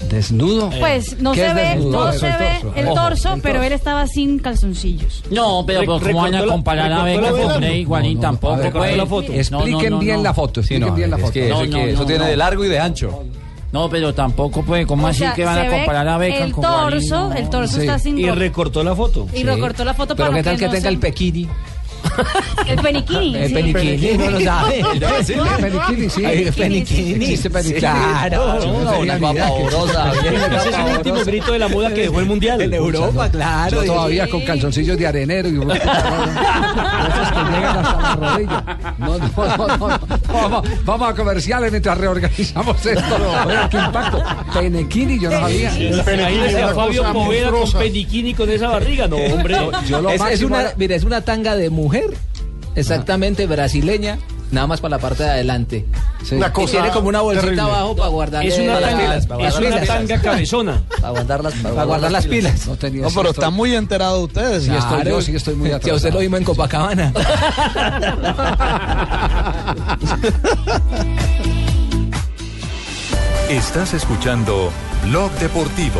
¿Desnudo? Pues no ¿Qué se ve, desnudo? no se el ve torso. el Ojo, torso, el pero torso. él estaba sin calzoncillos. No, pero pues, ¿cómo van a comparar a Beckham con Freddy Guarín tampoco? Pues? la foto. Expliquen No, no, no, bien no. la foto, expliquen no, bien la foto. que eso hay que- eso tiene de largo y de ancho. No, pero tampoco, pues, ¿cómo O así sea, que van a comparar a Beckham el con Guarín? torso, No. el torso está sin Y recortó la foto. y recortó la foto Pero para qué tal que no tenga se- el pequini. El peniquini. El sí. peniquini, no lo sabe. Sí, peniquini, sí. El peniquini. Peniquini. Claro, una pavorosa. Ese es el último grito de la moda que dejó el mundial. En Europa, claro. Yo todavía con calzoncillos de arenero y esos que llegan hasta la rodilla. No, no, no, no, no. Vamos, vamos a comerciales mientras reorganizamos esto. Oiga, qué impacto. Penequini, yo no sabía. Imagínese a Fabio Poveda con peniquini con esa barriga. No, hombre. Yo lo Es, una, mira, es una tanga de mujer, exactamente brasileña, nada más para la parte de adelante. Una Y cosa tiene como una bolsita terrible. abajo para guardar Es una tanga, es una tanga cabezona. Para guardar las, para guardar las pilas. No tenía No, pero esto. están muy enterados ustedes. Sí, estoy yo, sí estoy muy Si a usted atrasado. lo vimos en Copacabana. Estás escuchando Blog Deportivo.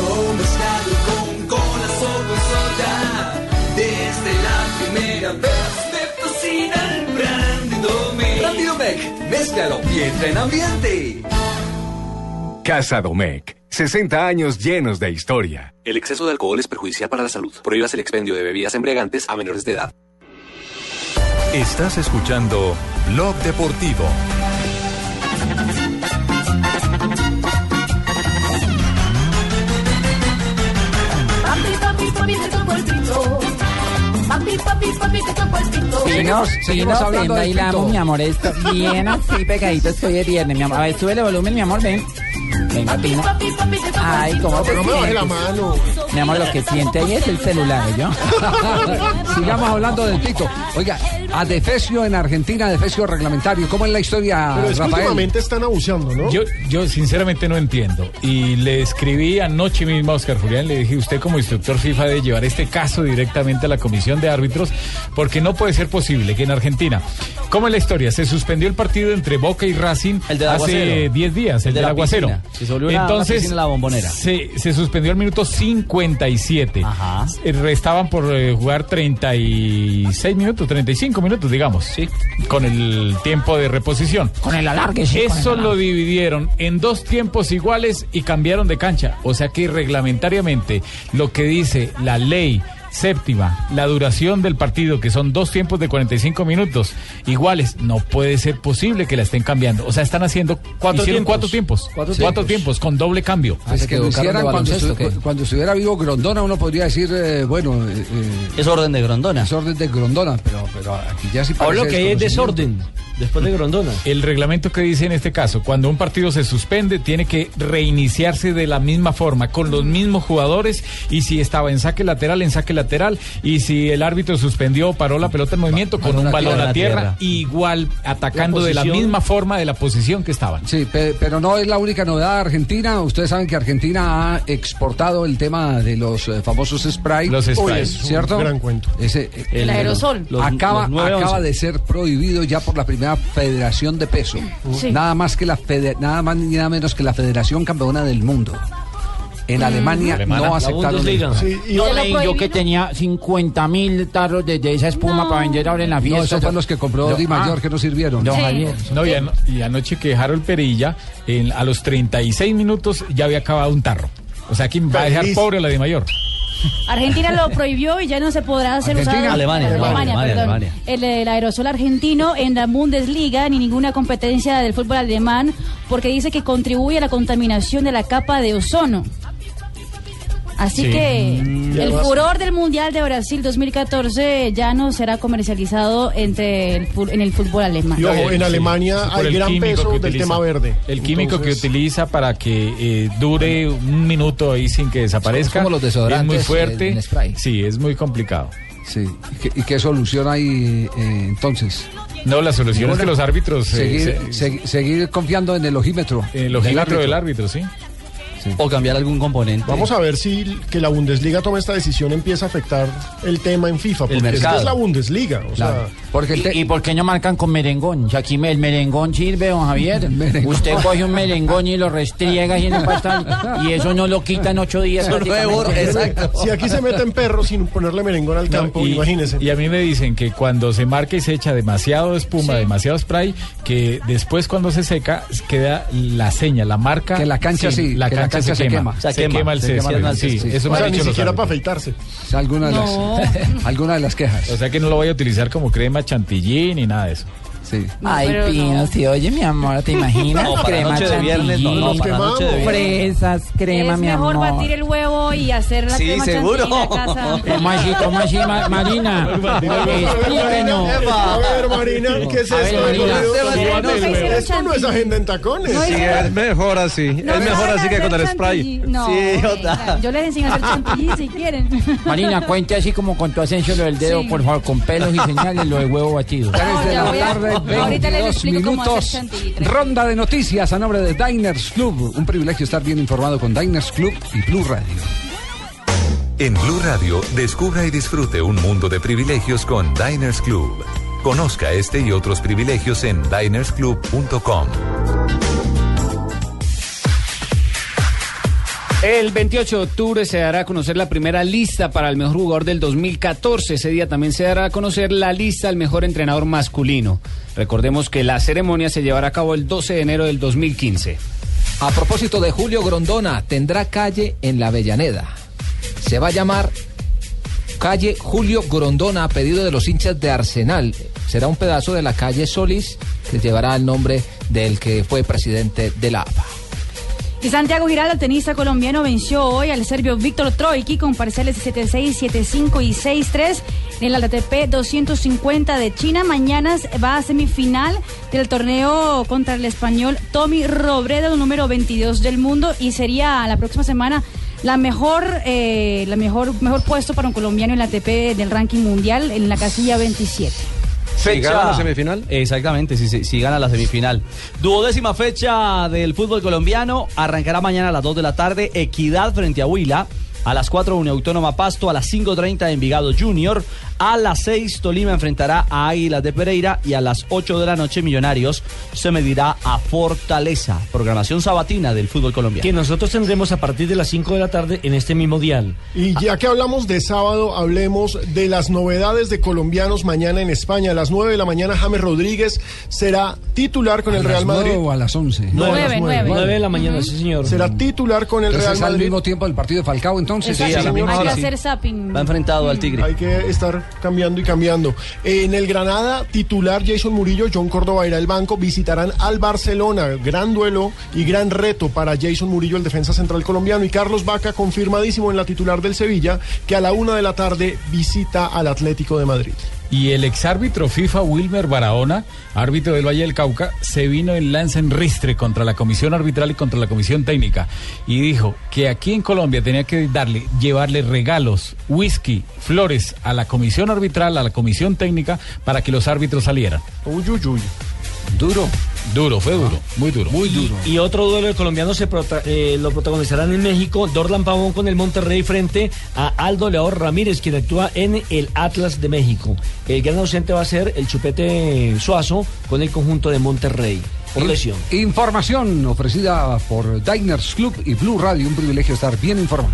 Y entra en ambiente. Casa Domecq. 60 años llenos de historia. El exceso de alcohol es perjudicial para la salud. Prohíbas el expendio de bebidas embriagantes a menores de edad. Estás escuchando Blog Deportivo. Si no, si bailamos, mi amor. Esto bien así pegadito estoy de viernes, mi amor. A ver, sube el volumen, mi amor, ven. Venga, Pino. Papi, papi, el Ay, cómo Pero no me baje la mano. Mi amor, lo que siente ahí es el celular, ¿yo? Sigamos hablando del pito. Oiga, a defecio en Argentina, defecio reglamentario. ¿Cómo es la historia, Pero es que Rafael? últimamente están abusando, ¿no? Yo, yo sinceramente no entiendo. Y le escribí anoche mismo a Oscar Julián, le dije, usted como instructor FIFA debe llevar este caso directamente a la comisión de árbitros, porque no puede ser posible que en Argentina, ¿cómo es la historia? Se suspendió el partido entre Boca y Racing El hace aguacero. 10 días, el, El de del aguacero. piscina, se volvió una- una Entonces, la bombonera. Se, se suspendió al minuto 57. Ajá. Eh, Restaban por eh, jugar 36 minutos, 35 minutos, digamos. Sí. Con el tiempo de reposición. Con el alargue, sí, el Eso alargue. lo dividieron en dos tiempos iguales y cambiaron de cancha. O sea que reglamentariamente lo que dice la ley séptima, la duración del partido, que son dos tiempos de 45 minutos iguales, no puede ser posible que la estén cambiando. O sea, están haciendo Cuatro hicieron tiempos. cuatro tiempos. Cuatro Cuatro, tiempos. con doble cambio. Pues que lo hicieran cuando, estu- cuando estuviera vivo Grondona, uno podría decir, eh, bueno... eh, eh, Es orden de Grondona. Es orden de Grondona, pero, pero aquí ya sí Ahora parece lo que hay es desorden. Después de Grondona. El reglamento que dice en este caso, cuando un partido se suspende, tiene que reiniciarse de la misma forma, con los mismos jugadores, y si estaba en saque lateral, en saque lateral, y si el árbitro suspendió o paró la pelota en movimiento, con un balón a tierra, La tierra. igual atacando de la misma forma de la posición que estaban. Sí, pe- pero no es la única novedad de Argentina. Ustedes saben que Argentina ha exportado el tema de los eh, famosos spray. Los un ¿Cierto? gran cuento. Ese, eh, El aerosol. los- acaba, los nueve acaba once. de ser prohibido ya por la primera Federación de Peso. Sí. Nada más que la nada más ni nada menos que la Federación Campeona del Mundo. En Alemania Alemana. no aceptaron. Sí, y yo, leí yo que tenía 50 mil tarros de, de esa espuma para vender ahora en la fiesta. No, esos fueron los que compró Di Mayor ah. que no sirvieron. No, y, ano- y anoche que Harold Perilla, en- a los 36 minutos ya había acabado un tarro. O sea, ¿quién va a dejar pobre a la de mayor? Argentina lo prohibió y ya no se podrá hacer Argentina. usado. Alemania, Alemania, Alemania, perdón. Alemania. El, el aerosol argentino en la Bundesliga ni ninguna competencia del fútbol alemán porque dice que contribuye a la contaminación de la capa de ozono. Así Sí. que Mm. el furor del Mundial de Brasil 2014 ya no será comercializado entre el, en el fútbol alemán. Y ojo, en Alemania sí, hay el gran químico peso que del utiliza. tema verde. El químico Entonces- que utiliza para que eh, dure un minuto ahí sin que desaparezca. como los desodorantes, Es muy fuerte. en spray. Sí, es muy complicado. Sí. ¿Y qué, y qué solución hay eh, entonces? No, la solución es que los árbitros. eh, Seguir, se- segui- seguir confiando en el ojímetro. el ojímetro del árbitro, sí. O cambiar algún componente. Vamos a ver si que la Bundesliga tome esta decisión empieza a afectar el tema en FIFA. Porque que mercado. es la Bundesliga. O sea, ¿Y, y por qué no marcan con merengón? Si aquí el merengón sirve, don Javier. Usted coge un merengón y lo restriega y el y eso no lo quita en ocho días. prácticamente. Si aquí se meten perros sin ponerle merengón al campo, y, imagínese. y a mí me dicen que cuando se marca y se echa demasiado espuma, demasiado spray, que después cuando se seca queda la seña, la marca. Que la cancha sí, la que la cancha, se, se quema. quema. Se, Se quema, quema, el se césped. quema el Sí, césped. eso o sea, ni dicho siquiera para afeitarse. Es alguna de, No. las, alguna de las quejas. O sea que no lo voy a utilizar como crema chantilly ni nada de eso. Sí. Ay, pero Pino, no. sí, oye, mi amor, ¿te imaginas? No, para noche de viernes, no, no, para noche de viernes. Fresas, crema, es mi mejor amor. batir el huevo y hacer la Sí, crema seguro. chantilly en la casa. ¿Cómo así, cómo así, Ma- Marina? Explíquenos. A ver, Marina, ¿qué es? Marina. Esto no es agenda en tacones. No, Sí, es- es mejor así. No es mejor así que con el spray. No, Sí, yo les enseño a hacer chantilly si quieren. Marina, cuente así como con tu Asensio lo del dedo, Sí. por favor, con pelos y señales, lo de huevo batido. Tarde, ahorita les 22 explico cómo hacer minutos. Ronda de noticias a nombre de Diners Club. Un privilegio estar bien informado con Diners Club y Blue Radio. En Blue Radio, descubra y disfrute un mundo de privilegios con Diners Club. Conozca este y otros privilegios en dinersclub.com. El 28 de octubre se dará a conocer la primera lista para el mejor jugador del 2014. Ese día también se dará a conocer la lista al mejor entrenador masculino. Recordemos que la ceremonia se llevará a cabo el 12 de enero del 2015. A propósito de Julio Grondona, tendrá calle en la Avellaneda. Se va a llamar calle Julio Grondona a pedido de los hinchas de Arsenal. Será un pedazo de la calle Solís que llevará el nombre del que fue presidente de la APA. Santiago Giraldo, tenista colombiano, venció hoy al serbio Víctor Troiki con parciales de 7-6, 7-5 y 6-3 en el ATP 250 de China. Mañana va a semifinal del torneo contra el español Tommy Robredo, número 22 del mundo, y sería la próxima semana la mejor, eh, la mejor, mejor puesto para un colombiano en el ATP del ranking mundial en la casilla 27. Si gana la semifinal. Exactamente, si, si, si gana la semifinal. Duodécima fecha del fútbol colombiano. Arrancará mañana a las 2 de la tarde. Equidad frente a Huila. A las 4 Unión Autónoma Pasto, a las 5.30 Envigado Junior, a las 6 Tolima enfrentará a Águilas de Pereira y a las 8 de la noche Millonarios se medirá a Fortaleza. Programación sabatina del fútbol colombiano. Que nosotros tendremos a partir de las 5 de la tarde en este mismo dial. Y ya que hablamos de sábado, hablemos de las novedades de colombianos mañana en España. A las 9 de la mañana, James Rodríguez será titular con el ¿A Real las Madrid. o a las 11? Nueve, Nueve, a las nueve. Nueve de la mañana, sí, señor. Será titular con el Entonces Real es al Madrid. mismo tiempo del partido de Falcao, entonces. Exacto. a la misma Hay que hora, hacer zapping. Va enfrentado al Tigre. Hay que estar cambiando y cambiando. En el Granada, titular Jason Murillo, John Córdoba irá al banco, visitarán al Barcelona. Gran duelo y gran reto para Jason Murillo, el defensa central colombiano. Y Carlos Vaca, confirmadísimo en la titular del Sevilla, que a la una de la tarde visita al Atlético de Madrid. Y el exárbitro FIFA Wilmer Barahona, árbitro del Valle del Cauca, se vino en lanza en ristre contra la comisión arbitral y contra la comisión técnica y dijo que aquí en Colombia tenía que darle, llevarle regalos, whisky, flores a la comisión arbitral, a la comisión técnica para que los árbitros salieran. Uy, uy, uy. Duro. Duro, fue duro, muy duro. Muy duro. Y otro duelo de colombianos se prota- eh, lo protagonizarán en México, Dorlan Pavón con el Monterrey frente a Aldo León Ramírez, quien actúa en el Atlas de México. El gran ausente va a ser el Chupete Suazo con el conjunto de Monterrey. por lesión. Información ofrecida por Diners Club y Blue Radio. Un privilegio estar bien informado.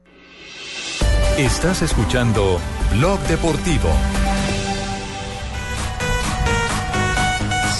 Estás escuchando Blog Deportivo.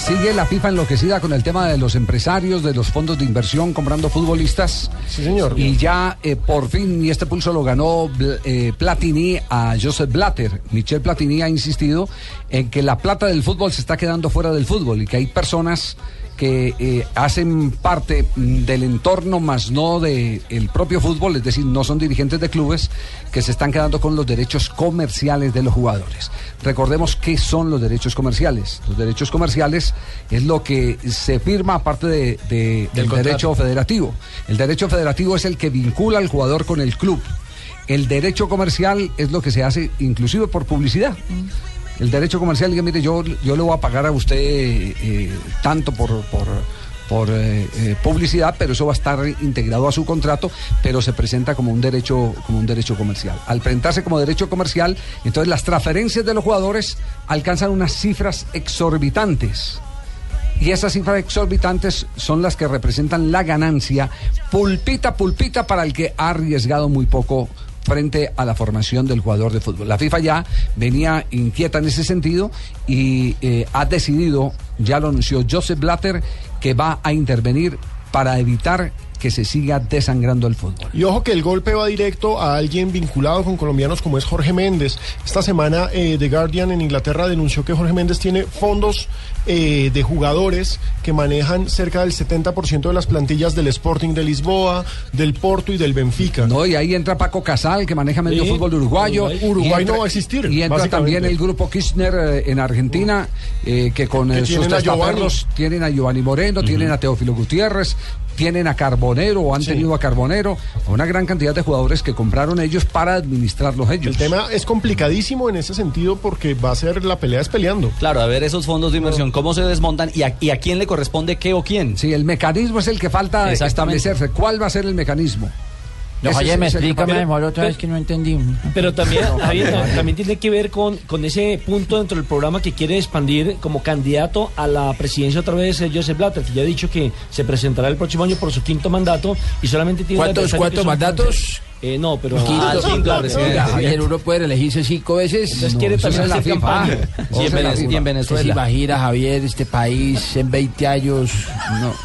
Sigue la FIFA enloquecida con el tema de los empresarios, de los fondos de inversión comprando futbolistas. Sí, señor. Y ya eh, por fin, y este pulso lo ganó eh, Platini a Joseph Blatter. Michel Platini ha insistido en que la plata del fútbol se está quedando fuera del fútbol y que hay personas que eh, hacen parte mm, del entorno más no del propio fútbol, es decir, no son dirigentes de clubes que se están quedando con los derechos comerciales de los jugadores. Recordemos qué son los derechos comerciales. Los derechos comerciales es lo que se firma aparte de, de- del derecho federativo. El derecho federativo es el que vincula al jugador con el club. El derecho comercial es lo que se hace inclusive por publicidad. El derecho comercial, diga, mire, yo, yo le voy a pagar a usted eh, tanto por, por, por, eh, eh, publicidad, pero eso va a estar integrado a su contrato, pero se presenta como un derecho, como un derecho comercial. Al presentarse como derecho comercial, entonces las transferencias de los jugadores alcanzan unas cifras exorbitantes. Y esas cifras exorbitantes son las que representan la ganancia pulpita pulpita para el que ha arriesgado muy poco frente a la formación del jugador de fútbol. La FIFA ya venía inquieta en ese sentido y eh, ha decidido, ya lo anunció Joseph Blatter, que va a intervenir para evitar que se siga desangrando el fútbol. Y ojo que el golpe va directo a alguien vinculado con colombianos como es Jorge Méndez. Esta semana eh, The Guardian en Inglaterra denunció que Jorge Méndez tiene fondos eh, de jugadores que manejan cerca del 70% de las plantillas del Sporting de Lisboa, del Porto y del Benfica. No, y ahí entra Paco Casal, que maneja medio Sí, fútbol uruguayo. Uruguay. No va a existir, Y entra también el grupo Kirchner eh, en Argentina, eh, que con Que sus tienen a tienen a Giovanni Moreno, tienen a Teófilo Gutiérrez, tienen a Carbonero o han tenido a Carbonero, a una gran cantidad de jugadores que compraron ellos para administrarlos ellos. El tema es complicadísimo en ese sentido porque va a ser la pelea es peleando. Claro, a ver esos fondos de inversión, cómo se desmontan y a, y a quién le corresponde qué o quién. Sí, el mecanismo es el que falta Exactamente. establecerse. ¿Cuál va a ser el mecanismo? No, oye, me explícame falta. mejor otra vez que no entendí. Pero también, Javier, ta- también tiene que ver con, con ese punto dentro del programa que quiere expandir como candidato a la presidencia otra vez eh, Joseph Blatter, que ya ha dicho que se presentará el próximo año por su quinto mandato y solamente tiene ¿Cuántos- cuántos mandatos? Eh, no, pero Quinto. Ah, presidente. Javier, uno puede elegirse cinco veces. Entonces quiere eso también es la FIFA. Y en Venezuela. ¿Usted se imagina, Javier, este país en 20 años? No.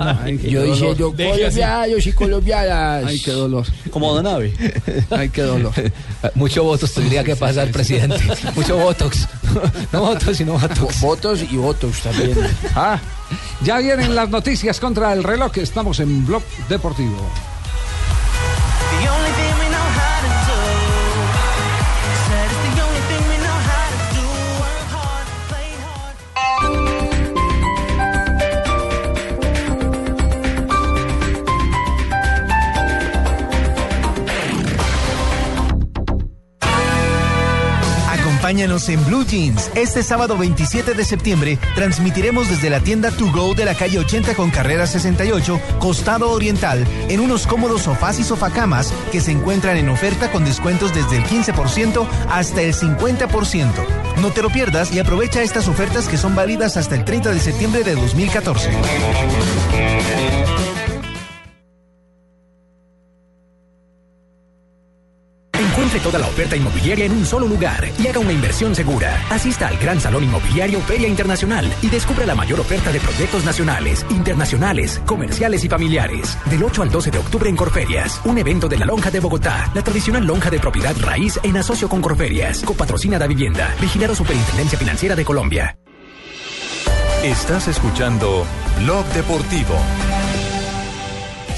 Ah, Ay, yo Deje así. colombianos y colombianas. Ay, qué dolor. Como Donave. Ay, qué dolor. Mucho votos tendría que pasar, presidente. Mucho botox. No votos, sino botox. Votos y votos también. Ah, ya vienen las noticias contra el reloj. Estamos en Blog Deportivo. The only thing Acompáñanos en Blue Jeans. Este sábado 27 de septiembre transmitiremos desde la tienda To Go de la calle 80 con carrera 68, Costado Oriental, en unos cómodos sofás y sofacamas que se encuentran en oferta con descuentos desde el 15% hasta el 50%. No te lo pierdas y aprovecha estas ofertas que son válidas hasta el 30 de septiembre de 2014. Toda la oferta inmobiliaria en un solo lugar y haga una inversión segura. Asista al Gran Salón Inmobiliario Feria Internacional y descubra la mayor oferta de proyectos nacionales, internacionales, comerciales y familiares. Del 8 al 12 de octubre en Corferias, un evento de la Lonja de Bogotá, la tradicional lonja de propiedad raíz en asocio con Corferias, copatrocina da vivienda, vigilado Superintendencia Financiera de Colombia. Estás escuchando Blog Deportivo.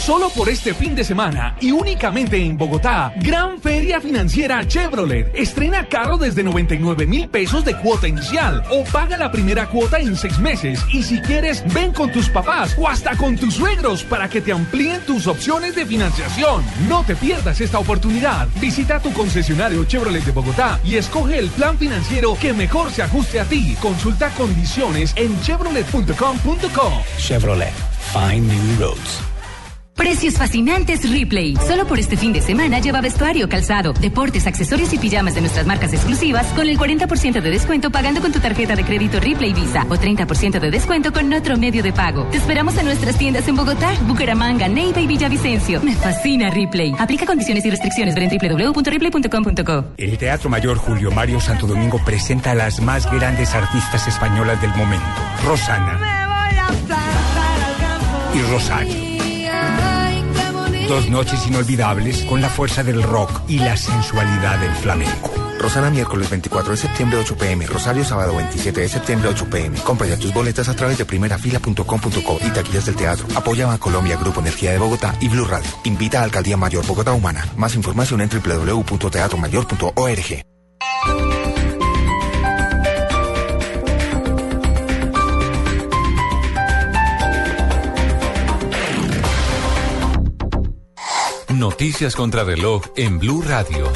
Solo por este fin de semana y únicamente en Bogotá, Gran Feria Financiera Chevrolet. Estrena carro desde 99 mil pesos de cuota inicial o paga la primera cuota en seis meses. Y si quieres, ven con tus papás o hasta con tus suegros para que te amplíen tus opciones de financiación. No te pierdas esta oportunidad. Visita tu concesionario Chevrolet de Bogotá y escoge el plan financiero que mejor se ajuste a ti. Consulta condiciones en chevrolet.com.co. Chevrolet. Find new roads. Precios fascinantes Ripley. Solo por este fin de semana lleva vestuario, calzado, deportes, accesorios y pijamas de nuestras marcas exclusivas con el 40% de descuento pagando con tu tarjeta de crédito Ripley Visa o 30% de descuento con otro medio de pago. Te esperamos en nuestras tiendas en Bogotá, Bucaramanga, Neiva y Villavicencio. Me fascina Ripley. Aplica condiciones y restricciones. Ver en www.ripley.com.co. El Teatro Mayor Julio Mario Santo Domingo presenta a las más grandes artistas españolas del momento. Rosana y Rosario. Dos noches inolvidables con la fuerza del rock y la sensualidad del flamenco. Rosana miércoles 24 de septiembre 8 pm, Rosario sábado 27 de septiembre 8 pm. Compra ya tus boletas a través de primerafila.com.co y taquillas del teatro. Apoya a Colombia, Grupo Energía de Bogotá y Blue Radio. Invita a Alcaldía Mayor Bogotá Humana. Más información en www.teatromayor.org. Noticias contra reloj en Blue Radio.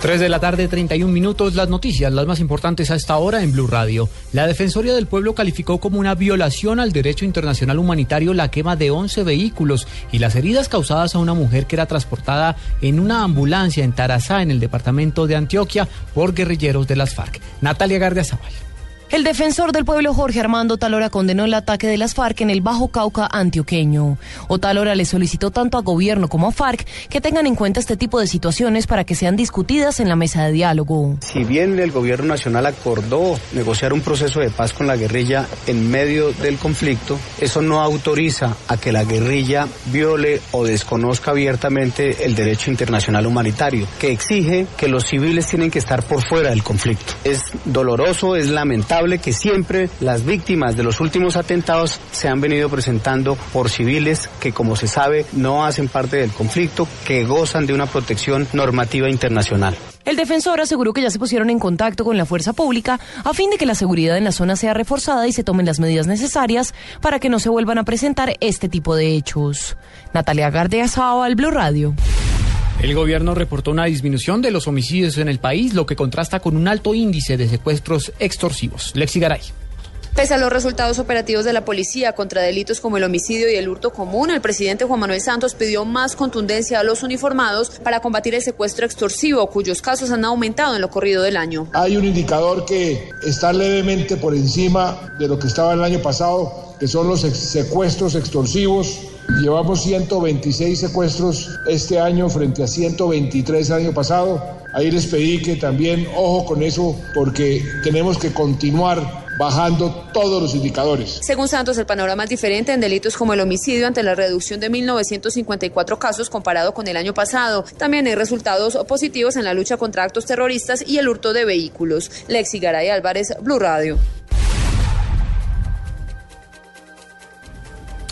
3 de la tarde, 31 minutos. Las noticias, las más importantes a esta hora en Blue Radio. La Defensoría del Pueblo calificó como una violación al derecho internacional humanitario la quema de 11 vehículos y las heridas causadas a una mujer que era transportada en una ambulancia en Tarazá, en el departamento de Antioquia, por guerrilleros de las FARC. Natalia Gardiazabal. El defensor del pueblo Jorge Armando Talora condenó el ataque de las FARC en el Bajo Cauca antioqueño. Otalora le solicitó tanto a gobierno como a FARC que tengan en cuenta este tipo de situaciones para que sean discutidas en la mesa de diálogo. Si bien el gobierno nacional acordó negociar un proceso de paz con la guerrilla en medio del conflicto, eso no autoriza a que la guerrilla viole o desconozca abiertamente el derecho internacional humanitario, que exige que los civiles tienen que estar por fuera del conflicto. Es doloroso, es lamentable que siempre las víctimas de los últimos atentados se han venido presentando por civiles que, como se sabe, no hacen parte del conflicto, que gozan de una protección normativa internacional. El defensor aseguró que ya se pusieron en contacto con la fuerza pública a fin de que la seguridad en la zona sea reforzada y se tomen las medidas necesarias para que no se vuelvan a presentar este tipo de hechos. Natalia Gardea al Blue Radio. El gobierno reportó una disminución de los homicidios en el país, lo que contrasta con un alto índice de secuestros extorsivos. Lexi Garay. Pese a los resultados operativos de la policía contra delitos como el homicidio y el hurto común, el presidente Juan Manuel Santos pidió más contundencia a los uniformados para combatir el secuestro extorsivo, cuyos casos han aumentado en lo corrido del año. Hay un indicador que está levemente por encima de lo que estaba el año pasado, que son los secuestros extorsivos Llevamos 126 secuestros este año frente a 123 el año pasado. Ahí les pedí que también ojo con eso porque tenemos que continuar bajando todos los indicadores. Según Santos, el panorama es diferente en delitos como el homicidio ante la reducción de 1.954 casos comparado con el año pasado. También hay resultados positivos en la lucha contra actos terroristas y el hurto de vehículos. Lexi Garay Álvarez, Blue Radio.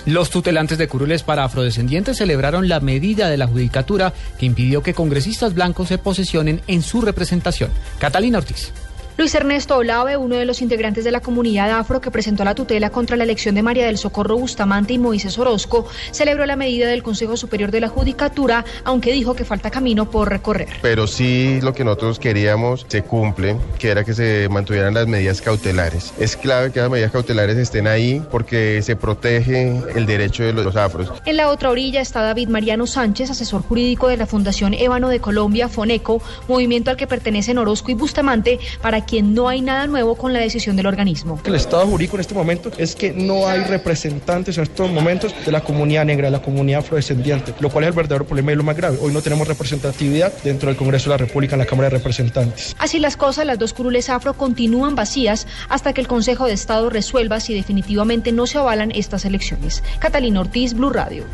Los tutelantes de curules para afrodescendientes celebraron la medida de la judicatura que impidió que congresistas blancos se posesionen en su representación. Catalina Ortiz. Luis Ernesto Olave, uno de los integrantes de la comunidad afro que presentó la tutela contra la elección de María del Socorro Bustamante y Moisés Orozco, celebró la medida del Consejo Superior de la Judicatura, aunque dijo que falta camino por recorrer. Pero sí lo que nosotros queríamos se cumple, que era que se mantuvieran las medidas cautelares. Es clave que las medidas cautelares estén ahí porque se protege el derecho de los afros. En la otra orilla está David Mariano Sánchez, asesor jurídico de la Fundación Ébano de Colombia, FONECO, movimiento al que pertenecen Orozco y Bustamante, para quien no hay nada nuevo con la decisión del organismo. El estado jurídico en este momento es que no hay representantes en estos momentos de la comunidad negra, de la comunidad afrodescendiente, lo cual es el verdadero problema y lo más grave. Hoy no tenemos representatividad dentro del Congreso de la República en la Cámara de Representantes. Así las cosas, las dos curules afro continúan vacías hasta que el Consejo de Estado resuelva si definitivamente no se avalan estas elecciones. Catalina Ortiz, Blue Radio.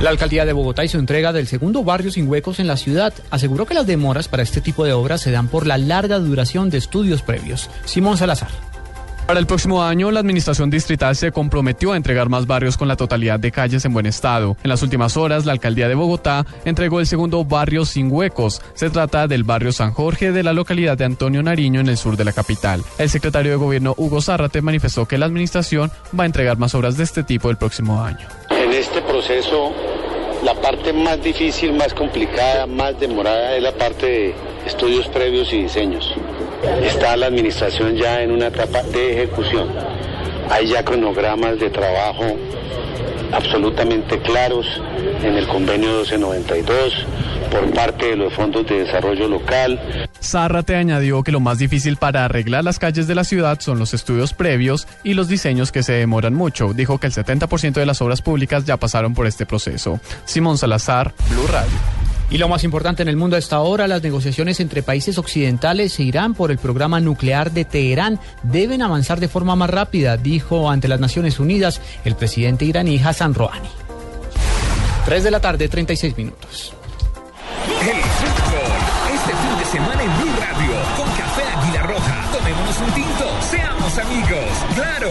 La alcaldía de Bogotá hizo entrega del segundo barrio sin huecos en la ciudad. Aseguró que las demoras para este tipo de obras se dan por la larga duración de estudios previos. Simón Salazar. Para el próximo año, la administración distrital se comprometió a entregar más barrios con la totalidad de calles en buen estado. En las últimas horas, la alcaldía de Bogotá entregó el segundo barrio sin huecos. Se trata del barrio San Jorge de la localidad de Antonio Nariño en el sur de la capital. El secretario de gobierno Hugo Zárrate manifestó que la administración va a entregar más obras de este tipo el próximo año. Este proceso, la parte más difícil, más complicada, más demorada es la parte de estudios previos y diseños. Está la administración ya en una etapa de ejecución. Hay ya cronogramas de trabajo absolutamente claros en el convenio 1292 por parte de los fondos de desarrollo local. Zárrate añadió que lo más difícil para arreglar las calles de la ciudad son los estudios previos y los diseños que se demoran mucho. Dijo que el 70% de las obras públicas ya pasaron por este proceso. Simón Salazar, Blue Radio. Y lo más importante en el mundo a esta hora, las negociaciones entre países occidentales e Irán por el programa nuclear de Teherán deben avanzar de forma más rápida, dijo ante las Naciones Unidas el presidente iraní Hassan Rouhani. 3 de la tarde, 36 minutos. El fútbol, este fin de semana en Blue Radio, con Café Águila Roja. Tomémonos un tinto, seamos amigos. Claro,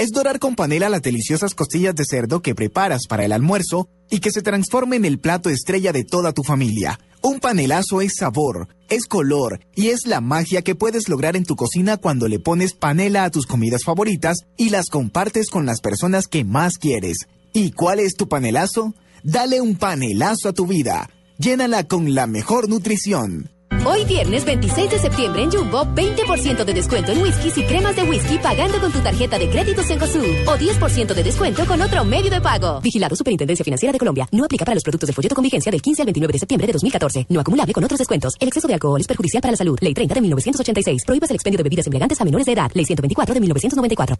Es dorar con panela las deliciosas costillas de cerdo que preparas para el almuerzo y que se transforme en el plato estrella de toda tu familia. Un panelazo es sabor, es color y es la magia que puedes lograr en tu cocina cuando le pones panela a tus comidas favoritas y las compartes con las personas que más quieres. ¿Y cuál es tu panelazo? Dale un panelazo a tu vida. Llénala con la mejor nutrición. Hoy viernes 26 de septiembre en Jumbo, 20% de descuento en whiskies y cremas de whisky pagando con tu tarjeta de crédito Cencosud o 10% de descuento con otro medio de pago. Vigilado Superintendencia Financiera de Colombia. No aplica para los productos del folleto con vigencia del 15 al 29 de septiembre de 2014. No acumulable con otros descuentos. El exceso de alcohol es perjudicial para la salud. Ley 30 de 1986. Prohíbas el expendio de bebidas embriagantes a menores de edad. Ley 124 de 1994.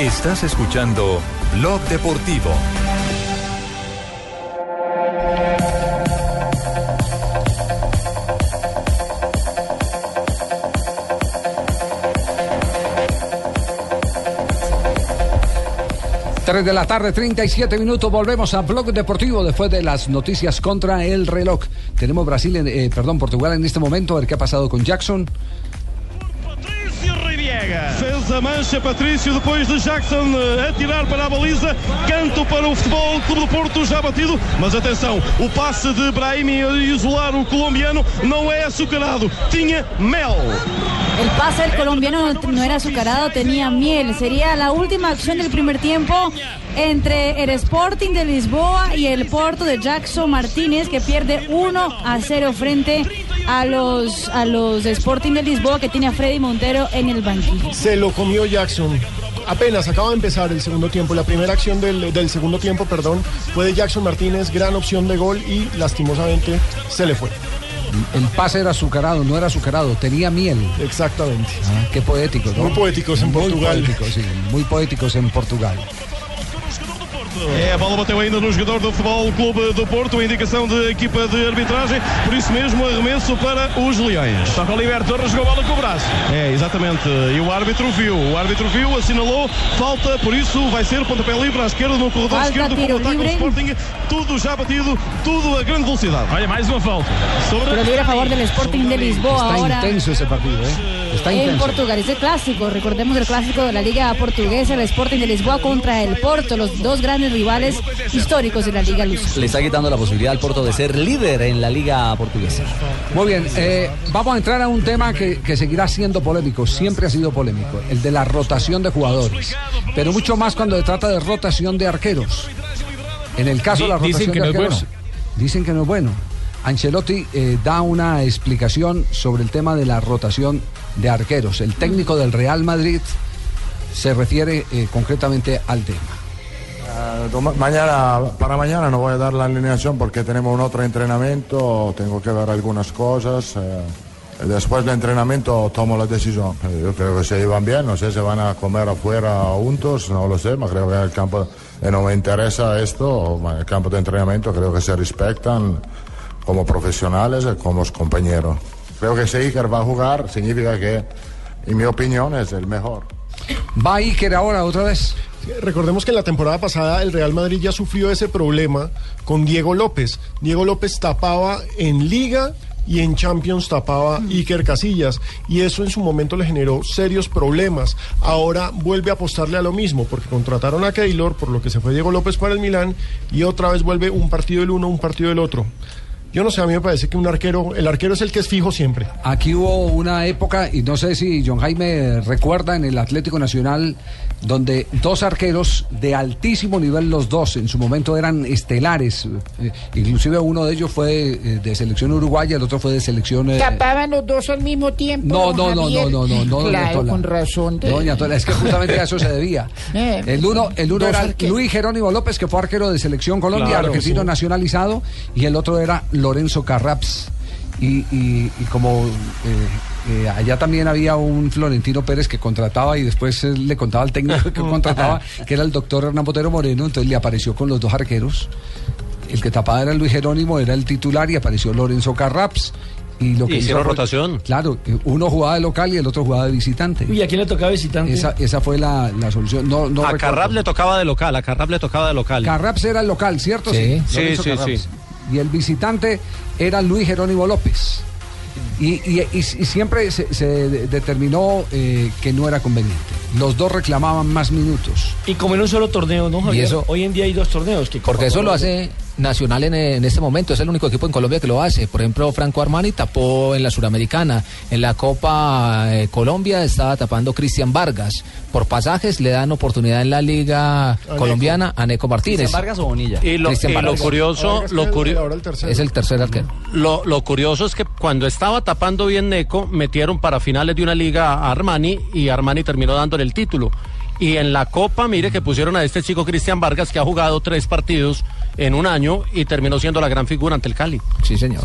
Estás escuchando Blog Deportivo. Tres de la tarde, 37 minutos. Volvemos a Blog Deportivo después de las noticias contra el reloj. Tenemos Brasil, en, eh, perdón, Portugal en este momento. A ver qué ha pasado con Jackson. Fez a mancha Patrício depois de Jackson eh, atirar para a baliza. Canto para o Futebol Clube do Porto já batido. Mas atenção, o passe de Brahimi a isolar o colombiano não é açucarado. Tinha mel. El pase del colombiano no, era azucarado, tenía miel. Sería la última acción del primer tiempo entre el Sporting de Lisboa y el Porto de Jackson Martínez, que pierde 1 a 0 frente a los, a los Sporting de Lisboa, que tiene a Freddy Montero en el banquillo. Se lo comió Jackson. Apenas acaba de empezar el segundo tiempo. La primera acción del, del segundo tiempo, perdón, fue de Jackson Martínez, gran opción de gol y lastimosamente se le fue. El pase era azucarado, no era azucarado, tenía miel. Exactamente. Ah, qué poético, ¿no? Muy poéticos en Muy Portugal. poéticos, sí, muy poéticos en Portugal. É, a bola bateu ainda no jogador do Futebol Clube do Porto, a indicação de equipa de arbitragem, por isso mesmo arremesso para os Leões. Toca Oliver Torres jogou a bola com o braço. É, exatamente. E o árbitro viu, o árbitro viu, assinalou, falta, por isso vai ser pontapé livre à esquerda no corredor Falta, esquerdo para o ataque do. Sporting. Tudo já batido, tudo a grande velocidade. Olha, mais uma falta. Sobre Pero a favor del Sporting de Lisboa Está ahora. intenso ese partido, ¿eh? Está en intenso. Portugal, es el clásico, recordemos el clásico de la Liga Portuguesa, el Sporting de Lisboa contra el Porto, los dos grandes rivales históricos de la Liga Luz. Le está quitando la posibilidad al Porto de ser líder en la liga portuguesa. Muy bien, eh, vamos a entrar a un tema que, que seguirá siendo polémico, siempre ha sido polémico, el de la rotación de jugadores, pero mucho más cuando se trata de rotación de arqueros. En el caso de la Di- dicen rotación que de no es arqueros, dicen que no es bueno. Ancelotti eh, da una explicación sobre el tema de la rotación de arqueros. El técnico del Real Madrid se refiere eh, concretamente al tema. Doma- Mañana, para mañana no voy a dar la alineación porque tenemos un otro entrenamiento, tengo que ver algunas cosas. eh, Después del entrenamiento tomo la decisión. Eh, Yo creo que se llevan bien, no sé si van a comer afuera juntos, no lo sé, pero creo que en el campo eh, no me interesa esto, en el campo de entrenamiento creo que se respetan como profesionales y como compañeros. Creo que si Iker va a jugar significa que, en mi opinión, es el mejor. ¿Va Iker ahora otra vez? Recordemos que en la temporada pasada el Real Madrid ya sufrió ese problema con Diego López. Diego López tapaba en Liga y en Champions tapaba Iker Casillas y eso en su momento le generó serios problemas. Ahora vuelve a apostarle a lo mismo porque contrataron a Keylor por lo que se fue Diego López para el Milán y otra vez vuelve un partido del uno, un partido del otro. Yo no sé, a mí me parece que un arquero, el arquero es el que es fijo siempre. Aquí hubo una época, y no sé si John Jaime recuerda, en el Atlético Nacional, donde dos arqueros de altísimo nivel, los dos, en su momento eran estelares. Eh, inclusive uno de ellos fue eh, de selección uruguaya, el otro fue de selección... eh, Tapaban los dos al mismo tiempo. No, no, no, no, no, no, no, doña Claro, Tola. con razón. de- Doña Tola, es que justamente a eso se debía. Eh, El uno, el uno era arqueros. Luis Jerónimo López, que fue arquero de Selección Colombia, Claro, argentino sí. nacionalizado, y el otro era Lorenzo Carraps. Y, y- y como eh, eh, allá también había un Florentino Pérez que contrataba y después eh, le contaba al técnico que contrataba, que era el doctor Hernán Botero Moreno, entonces le apareció con los dos arqueros. El que tapaba era Luis Jerónimo, era el titular y apareció Lorenzo Carraps. Y lo que Hicieron rotación. Claro, eh, uno jugaba de local y el otro jugaba de visitante. ¿Y a quién le tocaba visitante? Esa, esa fue la, la solución. No, no a. Carrab le tocaba de local, a Carrab le tocaba de local. Carraps era el local, ¿cierto? Sí. Sí, Lorenzo sí, Carraps. sí. Y el visitante era Luis Jerónimo López. Y, y- y- y siempre se, se de- determinó eh, que no era conveniente. Los dos reclamaban más minutos. Y como en un solo torneo, ¿no, Javier? eso- Hoy en día hay dos torneos. Que Porque eso lo hace Nacional en, en este momento, es el único equipo en Colombia que lo hace. Por ejemplo, Franco Armani tapó en la Suramericana. En la Copa eh, Colombia estaba tapando Cristian Vargas. Por pasajes le dan oportunidad en la Liga Colombiana a Neco Martínez. ¿Cristian Vargas o Bonilla? Y lo- y curioso- lo curio- es el tercer arquero. Lo, lo curioso es que cuando estaba tapando bien Neco, metieron para finales de una liga a Armani y Armani terminó dándole el título. Y en la Copa, mire que pusieron a este chico Cristian Vargas que ha jugado tres partidos en un año y terminó siendo la gran figura ante el Cali. Sí, señor.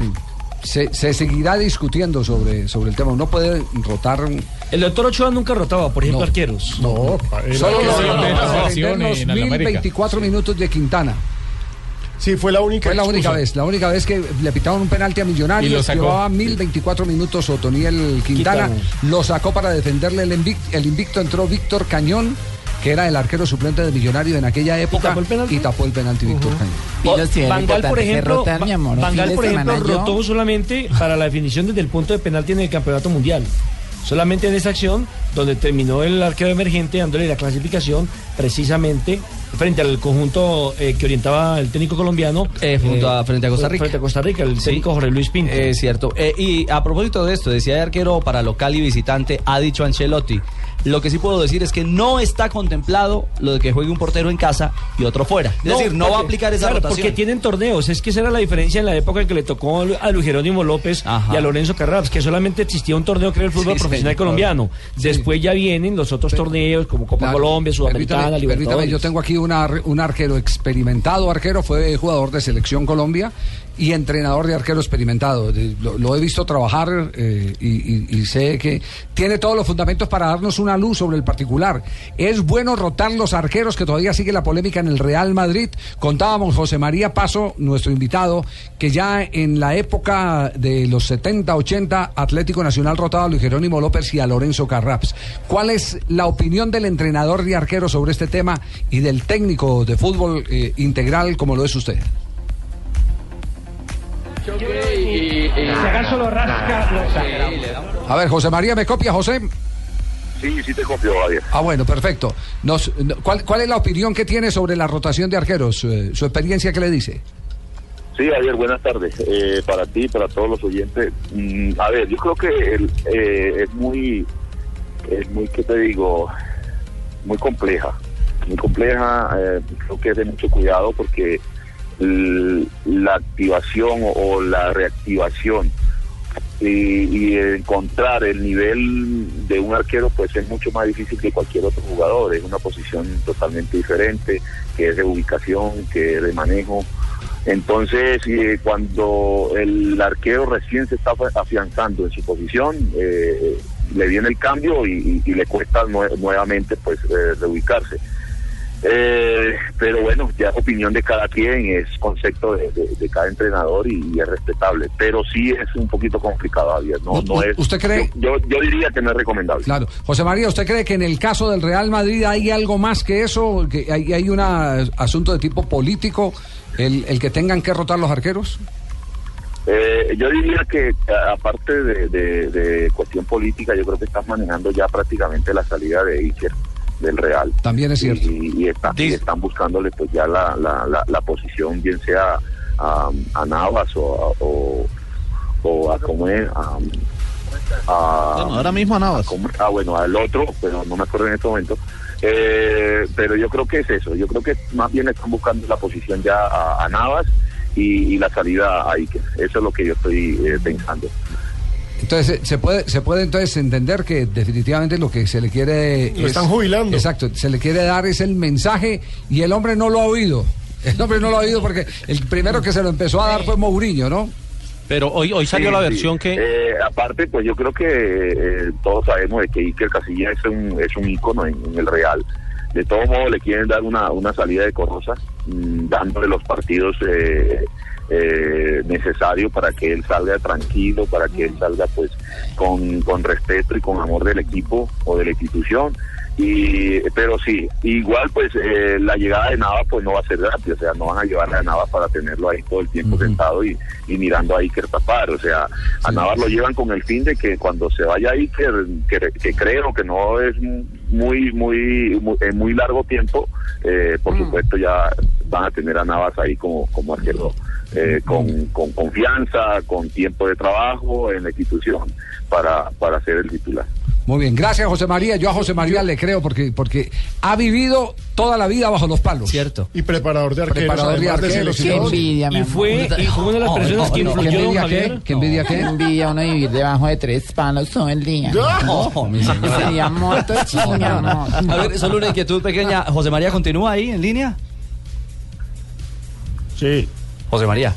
Se, se seguirá discutiendo sobre, sobre el tema. Uno puede rotar. El doctor Ochoa nunca rotaba, por ejemplo, No. arqueros. No, Solo los, los 1024 minutos de Quintana. Sí, fue la única. Fue la única excusa. vez, la única vez que le pitaron un penalti a Y lo Millonarios. sacó. Llevaba 1024 minutos Otoniel Quintana. Quintana. Lo sacó para defenderle el, invic- el invicto. Entró Víctor Cañón, que era el arquero suplente de Millonarios en aquella época. Y tapó el penalti, Víctor Cañón. Bangal, por ejemplo, rotar, mi amor, por ejemplo, yo- rotó solamente para la definición desde el punto de penalti en el campeonato mundial. Solamente en esa acción donde terminó el arquero emergente dándole la clasificación precisamente frente al conjunto eh, que orientaba el técnico colombiano. Eh, junto a- frente a Costa Rica. Frente a Costa Rica, el Sí. técnico Jorge Luis Pinto. Es cierto. Eh, y a propósito de esto, decía de arquero para local y visitante, ha dicho Ancelotti. Lo que sí puedo decir es que no está contemplado lo de que juegue un portero en casa y otro fuera. Es decir, no va a aplicar esa claro, rotación. Porque tienen torneos. Es que esa era la diferencia en la época en que le tocó a Luis Jerónimo López y a Lorenzo Carraps, que solamente existía un torneo que era el fútbol Sí, profesional colombiano. Después ya vienen los otros torneos como Copa Claro. Colombia, Sudamericana, Libertadores. permítame, yo tengo aquí una un arquero experimentado, arquero, fue jugador de Selección Colombia y entrenador de arquero experimentado. Lo, he visto trabajar eh, y, sé que tiene todos los fundamentos para darnos una luz sobre el particular. Es bueno rotar los arqueros, que todavía sigue la polémica en el Real Madrid. Contábamos José María Paso, nuestro invitado, que ya en la época de los 70, 80, Atlético Nacional rotaba a Luis Jerónimo López y a Lorenzo Carraps. ¿Cuál es la opinión del entrenador de arqueros sobre este tema y del técnico de fútbol eh, integral como lo es usted? Si acaso lo rasca, lo saca. A ver, José María, ¿me copia, José? Sí, sí te copio, Javier. Ah, bueno, perfecto. Nos, ¿cuál, cuál es la opinión que tiene sobre la rotación de arqueros? Eh, ¿Su experiencia qué le dice? Sí, Javier, buenas tardes. Eh, para ti, para todos los oyentes. Mm, a ver, yo creo que el- eh, es muy, es muy, ¿qué te digo? Muy compleja. Muy compleja, eh, creo que es de mucho cuidado porque la activación o, la reactivación y, y encontrar el nivel de un arquero pues es mucho más difícil que cualquier otro jugador. Es una posición totalmente diferente, que es de ubicación, que es de manejo. Entonces, eh, cuando el arquero recién se está afianzando en su posición, eh, le viene el cambio y, y- le cuesta nue- nuevamente pues eh, reubicarse. Eh, pero bueno, ya es opinión de cada quien, es concepto de, de- de cada entrenador y, y es respetable. Pero sí es un poquito complicado, Javier. No, no es, ¿Usted cree? Yo, yo diría que no es recomendable. Claro. José María, ¿usted cree que en el caso del Real Madrid hay algo más que eso? ¿Que hay, hay un asunto de tipo político? El, el que tengan que rotar los arqueros? Eh, yo diría que aparte de, de- de cuestión política, yo creo que están manejando ya prácticamente la salida de Iker del Real. También es cierto. Y, y está- y están buscándole pues ya la, la, la, la posición, bien sea a, a Navas o a, o, o a cómo es, a, a- Bueno, ahora mismo a Navas. Ah, bueno, al otro, pero no me acuerdo en este momento. Eh, pero yo creo que es eso, yo creo que más bien están buscando la posición ya a, a Navas y, y la salida a Iker. Eso es lo que yo estoy eh, pensando. Entonces, se puede, se puede entonces entender que definitivamente lo que se le quiere... Lo están jubilando. Exacto, se le quiere dar es el mensaje y el hombre no lo ha oído. El hombre no lo ha oído porque el primero que se lo empezó a dar fue Mourinho, ¿no? Pero hoy, hoy salió Sí, la sí. versión que... Eh, aparte, pues yo creo que eh, todos sabemos de que Iker Casillas es un, es un ícono en, en el Real. De todos modos, le quieren dar una, una salida decorosa, mm, dándole los partidos eh, eh, necesarios para que él salga tranquilo, para que él salga pues con, con respeto y con amor del equipo o de la institución. Y, pero sí, igual pues eh, la llegada de Navas pues no va a ser gratis, o sea, no van a llevar a Navas para tenerlo ahí todo el tiempo sentado y, y mirando a Iker tapar, o sea, a Navas lo llevan con el fin de que cuando se vaya Iker, que, que creo que no es muy, muy, muy, en muy largo tiempo, eh, por supuesto ya van a tener a Navas ahí como, como arquero. Eh, con, con confianza, con tiempo de trabajo en la institución para, para ser el titular. Muy bien, gracias José María. Yo a José María le creo porque, porque ha vivido toda la vida bajo los palos. Cierto. Y preparador de arqueros. Preparador de arqueros. selección. y- Y fue, y fue una de las personas que influyó ¿Qué envidia Javier. qué? ¿Qué envidia qué? Qué envidia uno vivir debajo de tres palos todo el día. No, mi. Sería moto chino, no. A ver, solo una inquietud pequeña. José María, ¿continúa ahí en línea? Sí. José María.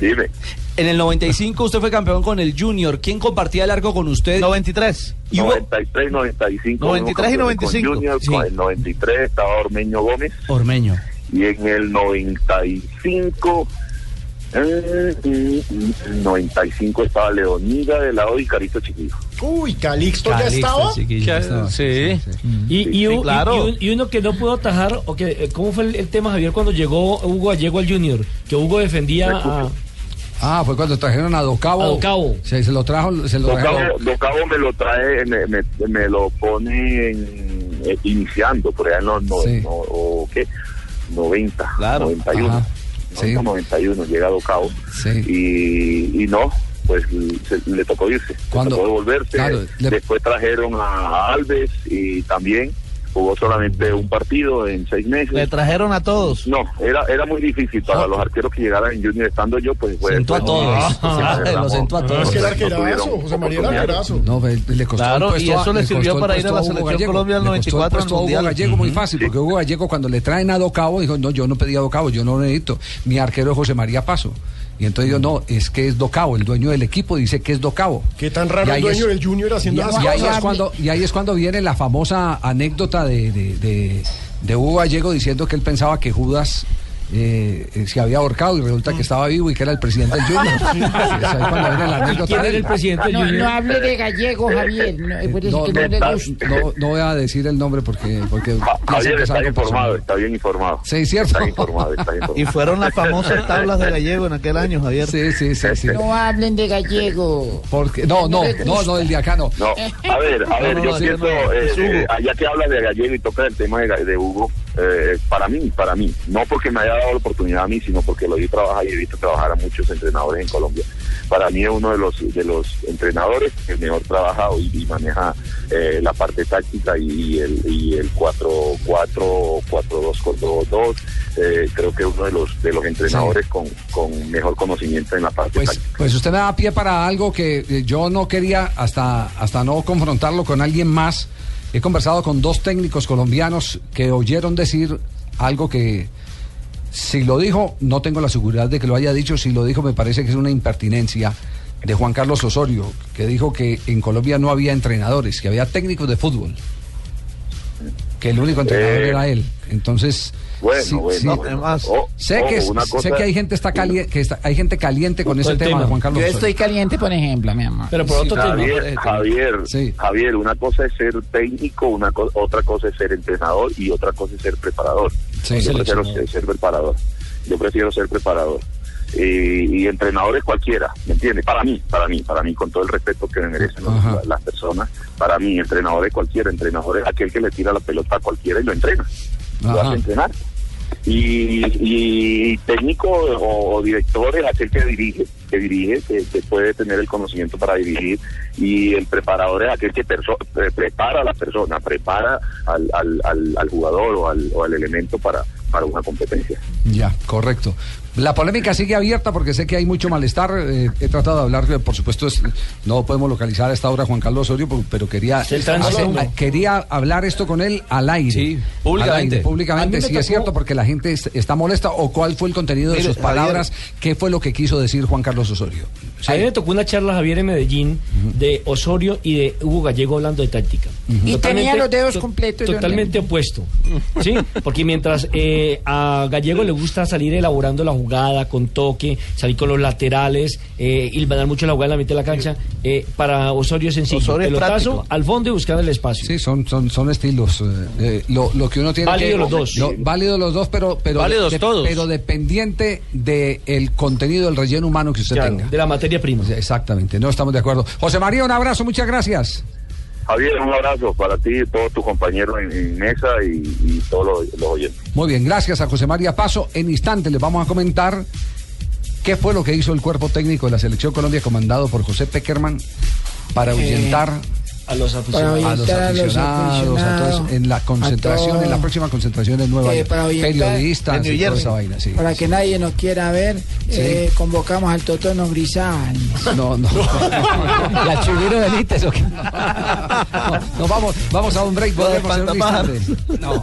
Dime. En el 95 usted fue campeón con el Junior. ¿Quién compartía el arco con usted? 93. Y hubo 93, 95. 93 y fuimos campeones 95. Con Junior, Sí. con el 93 estaba Ormeño Gómez Ormeño. y en el 95, eh, mm, mm, 95 estaba Leonida de lado y Carito Chiquillo. Uy, Calixto, ya estaba. Sí. Y, y, y y uno que no pudo atajar, o eh, ¿cómo fue el, tema, Javier, cuando llegó Hugo Gallego al Junior? Que Hugo defendía. Ah, fue cuando trajeron a Docabo. A Docabo. Se, se lo trajo, se lo Docabo. Docabo me lo trae, me, me, me lo pone en- eh, iniciando, por allá en los no, Sí. no- o, ¿qué? 90, Claro. 91. Ajá. Sí. 90, 91 llega Docabo. Sí. y, y no, pues se- le tocó irse, le tocó devolverse. claro, le- Después trajeron a Alves y también jugó solamente un partido en seis meses. Le trajeron a todos. No, era era muy difícil para los arqueros que llegaran en Junior estando yo, pues fue. Sentó a fue- todos. Ah, Lo sentó a No, todos. es que era No tuvieron arquerazo, José María era oportunidad. arquerazo. No, ve, le costó Claro, y eso le sirvió para ir a la selección. Colombia el 94 puesto a Hugo mundial. Gallego muy fácil, porque Hugo Gallego cuando le traen a Docabo dijo, no, yo no pedí a Docabo, yo no lo necesito. Mi arquero es José María Paso. Y entonces yo, no, es que es Docabo, el dueño del equipo dice que es Docabo. Qué tan raro el dueño es- del Junior haciendo y, esas y ahí es cuando, y ahí es cuando viene la famosa anécdota de, de, de, de Hugo Gallego diciendo que él pensaba que Judas eh, eh, se había ahorcado y resulta que estaba vivo y que era el presidente del Junior. Es ahí cuando viene la ¿Y anécdota quién de era él. el presidente del no, Junior? no hable de gallego, Javier. No, por eso No, no, voy a decir el nombre porque, porque Javier está informado, está bien informado. Sí, cierto. Está informado, está informado. Y fueron las famosas tablas de gallego en aquel año, Javier. Sí, sí, sí, sí. No hablen de gallego. Porque, no, no, no, no, el de acá no. No, a ver, a ver, No, no, yo no, pienso, eh, eh, allá que habla de Gallego y toca el tema de Hugo, eh, para mí, para mí, no porque me haya dado la oportunidad a mí, sino porque lo vi trabajar y he visto trabajar a muchos entrenadores en Colombia. Para mí es uno de los de los entrenadores que mejor trabaja y, y maneja eh, la parte táctica y el, y el 4-4, 4-2-4-2. Eh, creo que es uno de los de los entrenadores con, con mejor conocimiento en la parte Pues, táctica. pues usted me da pie para algo que eh, yo no quería hasta, hasta no confrontarlo con alguien más. He conversado con dos técnicos colombianos que oyeron decir algo que, Si lo dijo, no tengo la seguridad de que lo haya dicho. Si lo dijo, me parece que es una impertinencia de Juan Carlos Osorio, que dijo que en Colombia no había entrenadores, que había técnicos de fútbol. Que el único entrenador Eh, era él. Entonces, Bueno, sí, bueno, sí. bueno. O- sé que es- una sé que hay gente está caliente, que está- hay gente caliente con ese tema, de Juan Carlos Yo Osorio. estoy caliente, por ejemplo, mi amor. Pero por otro tema. Javier, Javier, Javier, una cosa es ser técnico, una co- otra cosa es ser entrenador y otra cosa es ser preparador. Sí. Yo prefiero ser, ser preparador. Yo prefiero ser preparador. Y, y entrenadores cualquiera, ¿me entiendes? Para mí, para mí, para mí, con todo el respeto que me merecen las personas, para mí, entrenador es cualquiera, entrenador es aquel que le tira la pelota a cualquiera y lo entrena. Lo hace entrenar. Y, y técnico o, director es aquel que dirige, que dirige, que, puede tener el conocimiento para dirigir. Y el preparador es aquel que prepara a la persona, prepara al, al, al, al jugador o al, o al elemento para, para una competencia. Ya, correcto. La polémica sigue abierta porque sé que hay mucho malestar. eh, he tratado de hablar, eh, por supuesto, es- no podemos localizar a esta hora a Juan Carlos Osorio, pero quería, quería hablar esto con él al aire. Sí, públicamente. aire, públicamente, me sí tocó- es cierto, porque la gente es- está molesta. ¿O cuál fue el contenido de Mire, sus palabras? ¿Qué fue lo que quiso decir Juan Carlos Osorio? A mí me tocó una charla, Javier, en Medellín, de Osorio y de Hugo Gallego hablando de táctica. Y tenía los dedos to- completos, Totalmente opuesto. ¿Sí? Porque mientras eh, a Gallego le gusta salir elaborando la jugada con toque, salir con los laterales, eh, y ganar mucho la jugada en la mitad de la cancha, eh, para Osorio es sencillo. Osorio es Pelotazo práctico. al fondo y buscar el espacio. Sí, son, son, son estilos. eh, eh, lo, lo que uno tiene Válido que... los dos. lo- válido los dos, pero... pero Válidos todos. Pero dependiente del contenido, del relleno humano que usted Claro, tenga. de la materia prima. Exactamente, no estamos de acuerdo. José María, un abrazo, muchas gracias. Javier, un abrazo para ti y todos tus compañeros en, en mesa y, y todos los, los oyentes. Muy bien, gracias a José María Paso. En instante les vamos a comentar qué fue lo que hizo el cuerpo técnico de la Selección Colombia comandado por José Peckerman para ahuyentar a los aficionados. A los a aficionados, a todos, en la concentración, a en la próxima concentración en Nueva Eh, York. Periodistas En New y toda esa vaina, sí. Para que nadie nos quiera ver, eh, convocamos al Totono Grisal. No, no. ¿La Chubiro Benítez o qué? No, no, vamos, vamos a un break, volvemos en un instante. No.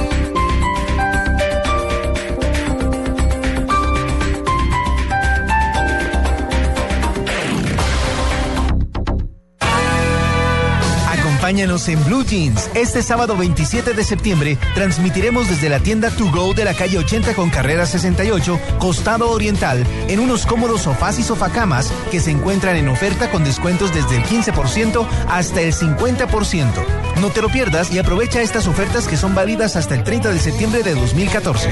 Acompáñanos en Blue Jeans. Este sábado 27 de septiembre transmitiremos desde la tienda To Go de la calle 80 con carrera 68, Costado Oriental, en unos cómodos sofás y sofacamas que se encuentran en oferta con descuentos desde el 15% hasta el 50%. No te lo pierdas y aprovecha estas ofertas que son válidas hasta el 30 de septiembre de 2014.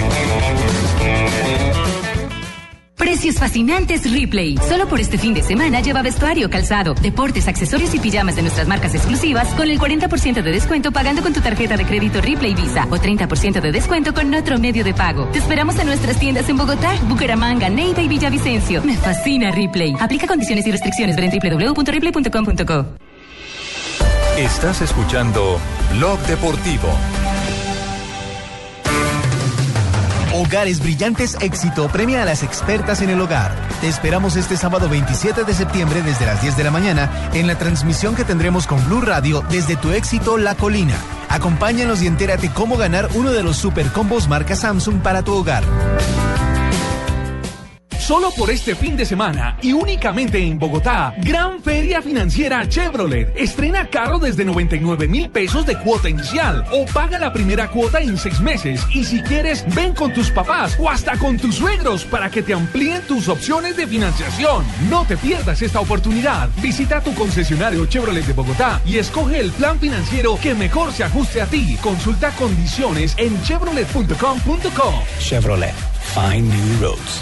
Precios fascinantes Ripley. Solo por este fin de semana lleva vestuario, calzado, deportes, accesorios y pijamas de nuestras marcas exclusivas con el 40% de descuento pagando con tu tarjeta de crédito Ripley Visa o 30% de descuento con otro medio de pago. Te esperamos en nuestras tiendas en Bogotá, Bucaramanga, Neiva y Villavicencio. Me fascina Ripley. Aplica condiciones y restricciones. Ver en www.ripley.com.co. Estás escuchando Blog Deportivo. Hogares Brillantes Éxito premia a las expertas en el hogar. Te esperamos este sábado 27 de septiembre desde las 10 de la mañana en la transmisión que tendremos con Blue Radio desde tu éxito La Colina. Acompáñanos y entérate cómo ganar uno de los super combos marca Samsung para tu hogar. Solo por este fin de semana y únicamente en Bogotá, Gran Feria Financiera Chevrolet. Estrena carro desde 99 mil pesos de cuota inicial o paga la primera cuota en seis meses. Y si quieres, ven con tus papás o hasta con tus suegros para que te amplíen tus opciones de financiación. No te pierdas esta oportunidad. Visita tu concesionario Chevrolet de Bogotá y escoge el plan financiero que mejor se ajuste a ti. Consulta condiciones en chevrolet.com.co. Chevrolet. Find new roads.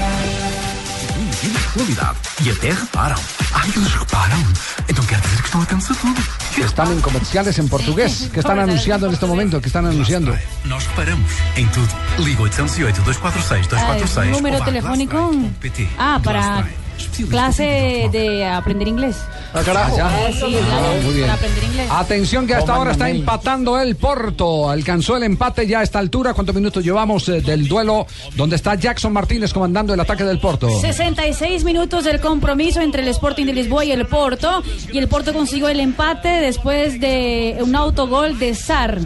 Qualidade. E até reparam. Ah, eles reparam. Então quer dizer que estão atentos a tudo. Están en comerciales en portugués. ¿Qué están anunciando en este momento? ¿Qué están anunciando? Nós reparamos em tudo. Liga 808 246 246 Ah, número telefónico. PT. Ah, para clase de aprender inglés. Ah, carajo. Ah, sí, claro, muy bien. para aprender inglés. Atención que hasta ahora está empatando el Porto. Alcanzó el empate ya a esta altura. ¿Cuántos minutos llevamos eh, del duelo donde está Jackson Martínez comandando el ataque del Porto? 66 minutos del compromiso entre el Sporting de Lisboa y el Porto. Y el Porto consiguió el empate después de un autogol de Sar.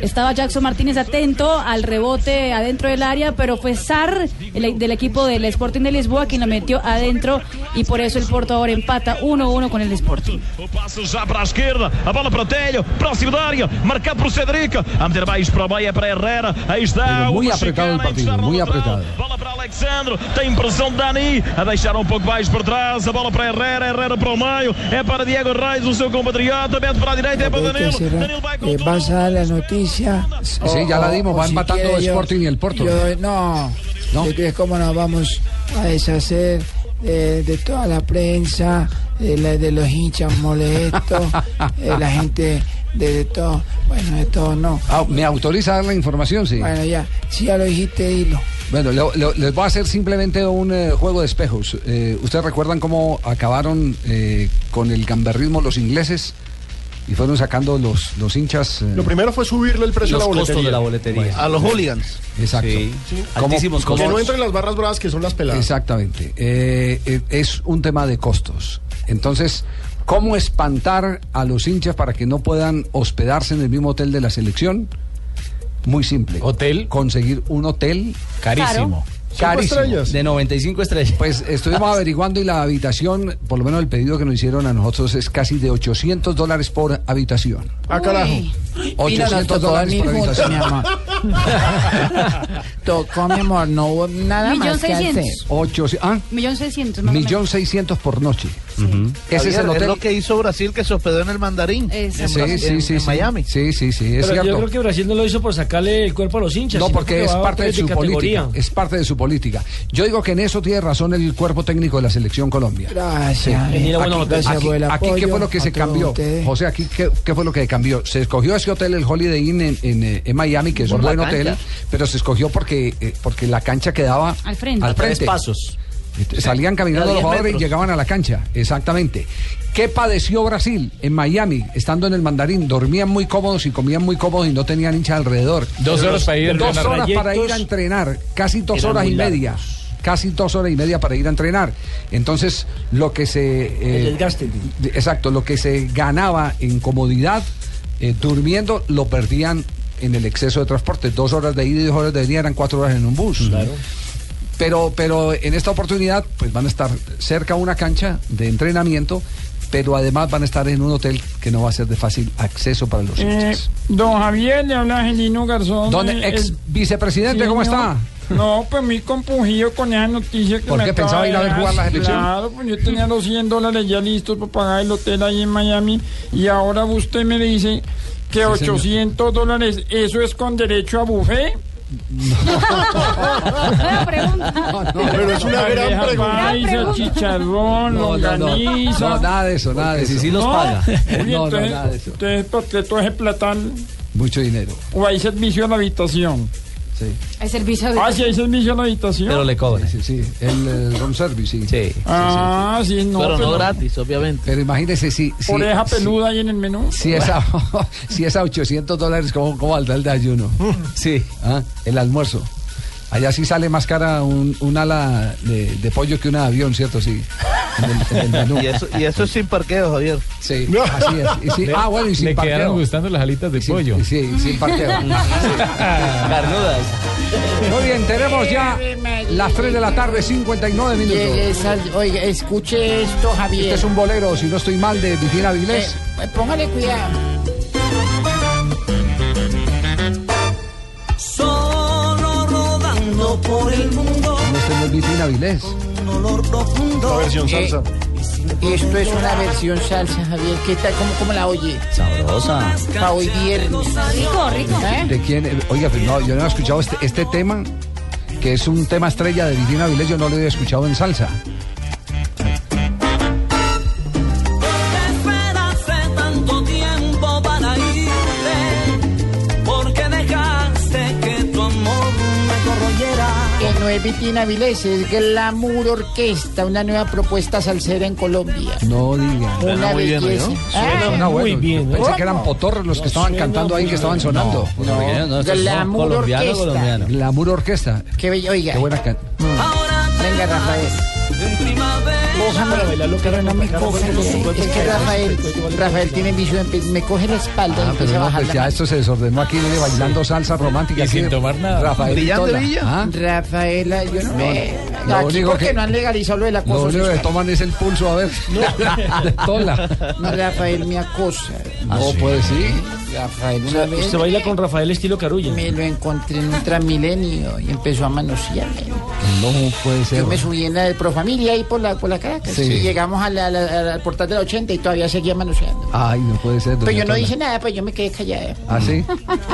Estaba Jackson Martínez atento al rebote adentro del área, pero fue Sar el- del equipo del Sporting de Lisboa quien lo metió adentro y por eso el Porto ahora empata 1-1 con el Sporting. Passo já para a esquerda, a bola para o Telho, próximo da área, marcado por Cedric, a meter baixo para é para Herrera, aí está muy apretado el a partido, muy apretado. Bola para Alexandre, tem pressão de Dani, a deixar um pouco baixo por trás, a bola para Herrera, Herrera para o meio, é para Diego Reis, o seu compatriota, mete para a direita, é para Danilo, Danilo vai com eh, ¿Vas a dar la noticia? Sí, ya la dimos, va si empatando quiere yo- Sporting y el Porto. yo no, ¿de qué- ¿cómo nos vamos a deshacer eh, de toda la prensa, de, la- de los hinchas molestos, de la gente, de, de todo? Bueno, de todo no. Ah, ¿Me autoriza a dar la información? Sí. Bueno, ya, si ya lo dijiste, dilo. Bueno, le- le- les voy a hacer simplemente un eh, juego de espejos. Eh, ¿Ustedes recuerdan cómo acabaron eh, con el gamberrismo los ingleses? Y fueron sacando los, los hinchas. eh, Lo primero fue subirle el precio Los a la costos boletería. de la boletería. Bueno. A los hooligans. Exacto. Sí. ¿Cómo- Altísimos cómo- Que no entren las barras bravas que son las peladas. Exactamente. Eh, eh, es un tema de costos. Entonces, ¿cómo espantar a los hinchas para que no puedan hospedarse en el mismo hotel de la selección? Muy simple. ¿Hotel? Conseguir un hotel Carísimo. Carísimo. De 95 estrellas. Pues estuvimos averiguando y la habitación, por lo menos el pedido que nos hicieron a nosotros es casi de 800 dólares por habitación. Ah, carajo. 800 dólares por habitación. Tocó, mi amor, no hubo nada Millón más que hacer. seiscientos. Ocho, ah, Millón seiscientos, más o millón seiscientos por noche. Ese es el hotel. lo que hizo Brasil que se hospedó en el mandarín. menos. En Sí, Bra- sí, en- sí, en sí. Miami. Sí, sí, sí, es Pero yo cierto. creo que Brasil no lo hizo por sacarle el cuerpo a los hinchas. No, sino porque es va a parte de hoteles su categoría. política. Es parte de su política. Yo digo que en eso tiene razón el cuerpo técnico de la selección Colombia. Gracias. Sí. Aquí, gracias aquí- por el aquí, apoyo. ¿qué fue lo que a se todos cambió? ustedes. José, aquí, ¿qué, qué fue lo que cambió? Se escogió ese hotel, el Holiday Inn en, en, eh, en Miami, que es Por un buen hotel, pero se escogió porque, eh, porque la cancha quedaba Al frente. Al A tres frente. pasos. Salían caminando los 10 jugadores y llegaban a la cancha, exactamente. ¿Qué padeció Brasil en Miami, estando en el mandarín? Dormían muy cómodos y comían muy cómodos y no tenían hincha alrededor. Dos horas para ir a Dos entrenar. horas para ir a entrenar, casi dos horas y media. Casi dos horas y media para ir a entrenar. Entonces, lo que se. eh, El desgaste. de- Exacto, lo que se ganaba en comodidad eh, durmiendo lo perdían en el exceso de transporte. Dos horas de ida y dos horas de venida eran cuatro horas en un bus. Claro. Pero, pero en esta oportunidad, pues van a estar cerca a una cancha de entrenamiento, pero además van a estar en un hotel que no va a ser de fácil acceso para los Eh, hinchas. don Javier, le habla Angelino Garzón. Don ex el- vicepresidente, ¿cómo Señor. está? No, pues muy compungido con esa noticia que ¿Por me qué pensaba ir a ver jugar la selección? Claro, pues yo tenía los 100 dólares ya listos para pagar el hotel ahí en Miami y ahora usted me dice que señor. 800 dólares, ¿eso es con derecho a buffet? Buena pregunta. Pero es una gran pregunta. paisa, chicharrón, No, no, no. longaniza. No, nada de eso, nada de eso. si sí los No, paga. Oye, No, no, entonces, nada de eso. entonces, ¿por qué todo ese platán Mucho dinero. o hay servicio a la habitación? Sí, El servicio de... Ah, sí hay servicio a la habitación. Pero le cobra. sí, sí. El eh, room service, sí. Sí. Ah, sí, no. pero no gratis, obviamente. Pero imagínese si. si Oreja si- peluda ahí en el menú. Si es a, si es a 800 dólares, ¿cómo, cómo valdrá el de ayuno? Sí. ¿Ah? El almuerzo. Allá sí sale más cara un, un ala de, de pollo que una de avión, ¿cierto? Sí. En el- en el. Y eso, y eso es sin parqueo, Javier. Sí, así es. Y sí- ah, bueno, y sin Le parqueo. quedaron gustando las alitas de pollo. Sí, sin parqueo. Carnudas. Muy bien, tenemos ya las 3 de la tarde, 59 Llegué, minutos. Oiga, escuche esto, Javier. Este es un bolero, si no estoy mal, de Vitina Vilés. Eh, póngale cuidado. Por el mundo. No, este no es Vitina Vilés. Un olor profundo. La versión Eh, salsa. Esto es una versión salsa, Javier. ¿Qué tal? ¿Cómo, cómo la oye? Sabrosa. Pa' hoy viernes. Rico, rico. ¿Eh? ¿De quién? Eh, Oiga, no, yo no he escuchado este, este tema, que es un tema estrella de Vitina Vilés, yo no lo he escuchado en salsa. Vitina Vilés, es Glamour Orquesta, una nueva propuesta salsera en Colombia. No diga. Una belleza. Ah, Suena muy bueno. bien, ¿no? Pensé que eran potorros los que estaban Suena cantando ahí, muy que estaban bien. sonando. No, no, Glamour colombiano, Orquesta. colombiano. Glamour Orquesta. Qué bello, oiga. Qué buena can- Venga, Rafael. En primavera. Pero no me coja. Es que Rafael, Rafael tiene vicio de empe- me coge la espalda y Ah, pero a no, pues la ya esto se desordenó aquí, viene bailando salsa romántica. Y sin tomar nada. Rafael Brillante Tola. Villa. ¿Ah? Rafaela, yo no, me... lo Aquí único porque que- no han legalizado lo de la Lo único que toman es el pulso, a ver. de Tola. No, Rafael me acosa. No, pues sí. Rafael, O una sea, vez usted baila con Rafael estilo Carulla. me lo encontré en un Transmilenio y empezó a manosearme. No puede ser. Yo me subí en la de Profamilia ahí por la, por la Caracas. Sí. Y llegamos a la- a la- al portal de la 80 y todavía seguía manoseando. Ay, no puede ser. Pero doña yo no dije nada, pues yo me quedé callada. ¿Ah, sí?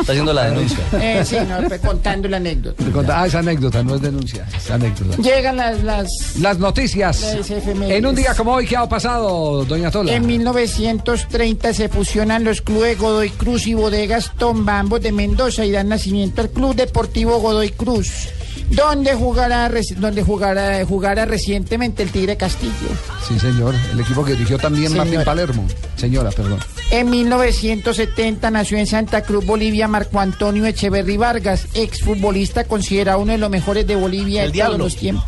Está haciendo la denuncia. Eh, sí, no, pues, contando la anécdota. Conta- Ah, es anécdota, no es denuncia. Es anécdota. Llegan las, las Las noticias. Las. En un día como hoy, ¿qué ha pasado, doña Tola? En 1930 se fusionan los clubes Godoy Cruz y Bodegas Tomba, ambos de Mendoza, y dan nacimiento al Club Deportivo Godoy Cruz, donde jugará, donde jugará, jugará recientemente el Tigre Castillo. Sí, señor. El equipo que dirigió también Señora. Martín Palermo. Señora, perdón. En 1970 nació en Santa Cruz, Bolivia, Marco Antonio Echeverry Vargas, exfutbolista considerado uno de los mejores de Bolivia El de todos Diablo. los tiempos.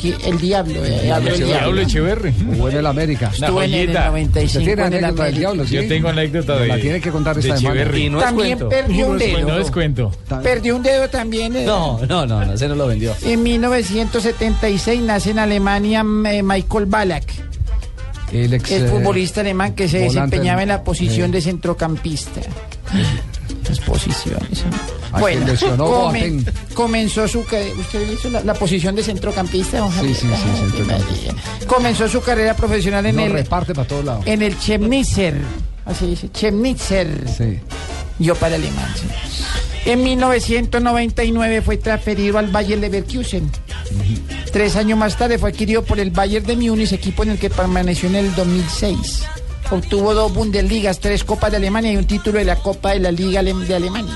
Que- El diablo, eh, del Diablo diablo. Echeverri. Jugó en el América. Una Estuve en el joyita. 95 Usted tiene en el anécdota del América. diablo, ¿sí? Yo tengo anécdota de. La tiene que contar de esta. Y no es También cuento. perdió un dedo. No es cuento. Perdió un dedo también. eh. No, no, no, no, ese no lo vendió. En 1976 nace en Alemania eh, Michael Ballack, El ex. el eh, futbolista alemán que se desempeñaba en la posición eh, de centrocampista. Posiciones. Al Bueno, comen- comenzó su ¿Usted hizo la, la posición de centrocampista, don Sí, Javier? sí, sí, Ay, centrocampista. María. Comenzó su carrera profesional en No el reparte para todos lados. en el Chemnitzer. Así dice, Chemnitzer. Sí. Yo para alemán. sí. En 1999 fue transferido al Bayer Leverkusen. Tres años más tarde fue adquirido por el Bayern de Múnich, equipo en el que permaneció en el 2006. Obtuvo dos Bundesligas, tres Copas de Alemania y un título de la Copa de la Liga de Alemania.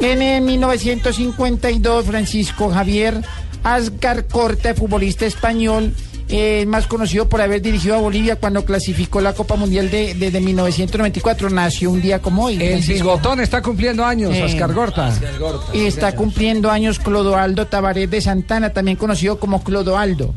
En el 1952, Francisco Javier Asgar Corta, futbolista español, eh, más conocido por haber dirigido a Bolivia cuando clasificó la Copa Mundial de, de- de 1994, nació un día como hoy. El bigotón está cumpliendo años, Eh, Oscar Gorta. Y está cumpliendo años Clodoaldo Tabaré de Santana, también conocido como Clodoaldo.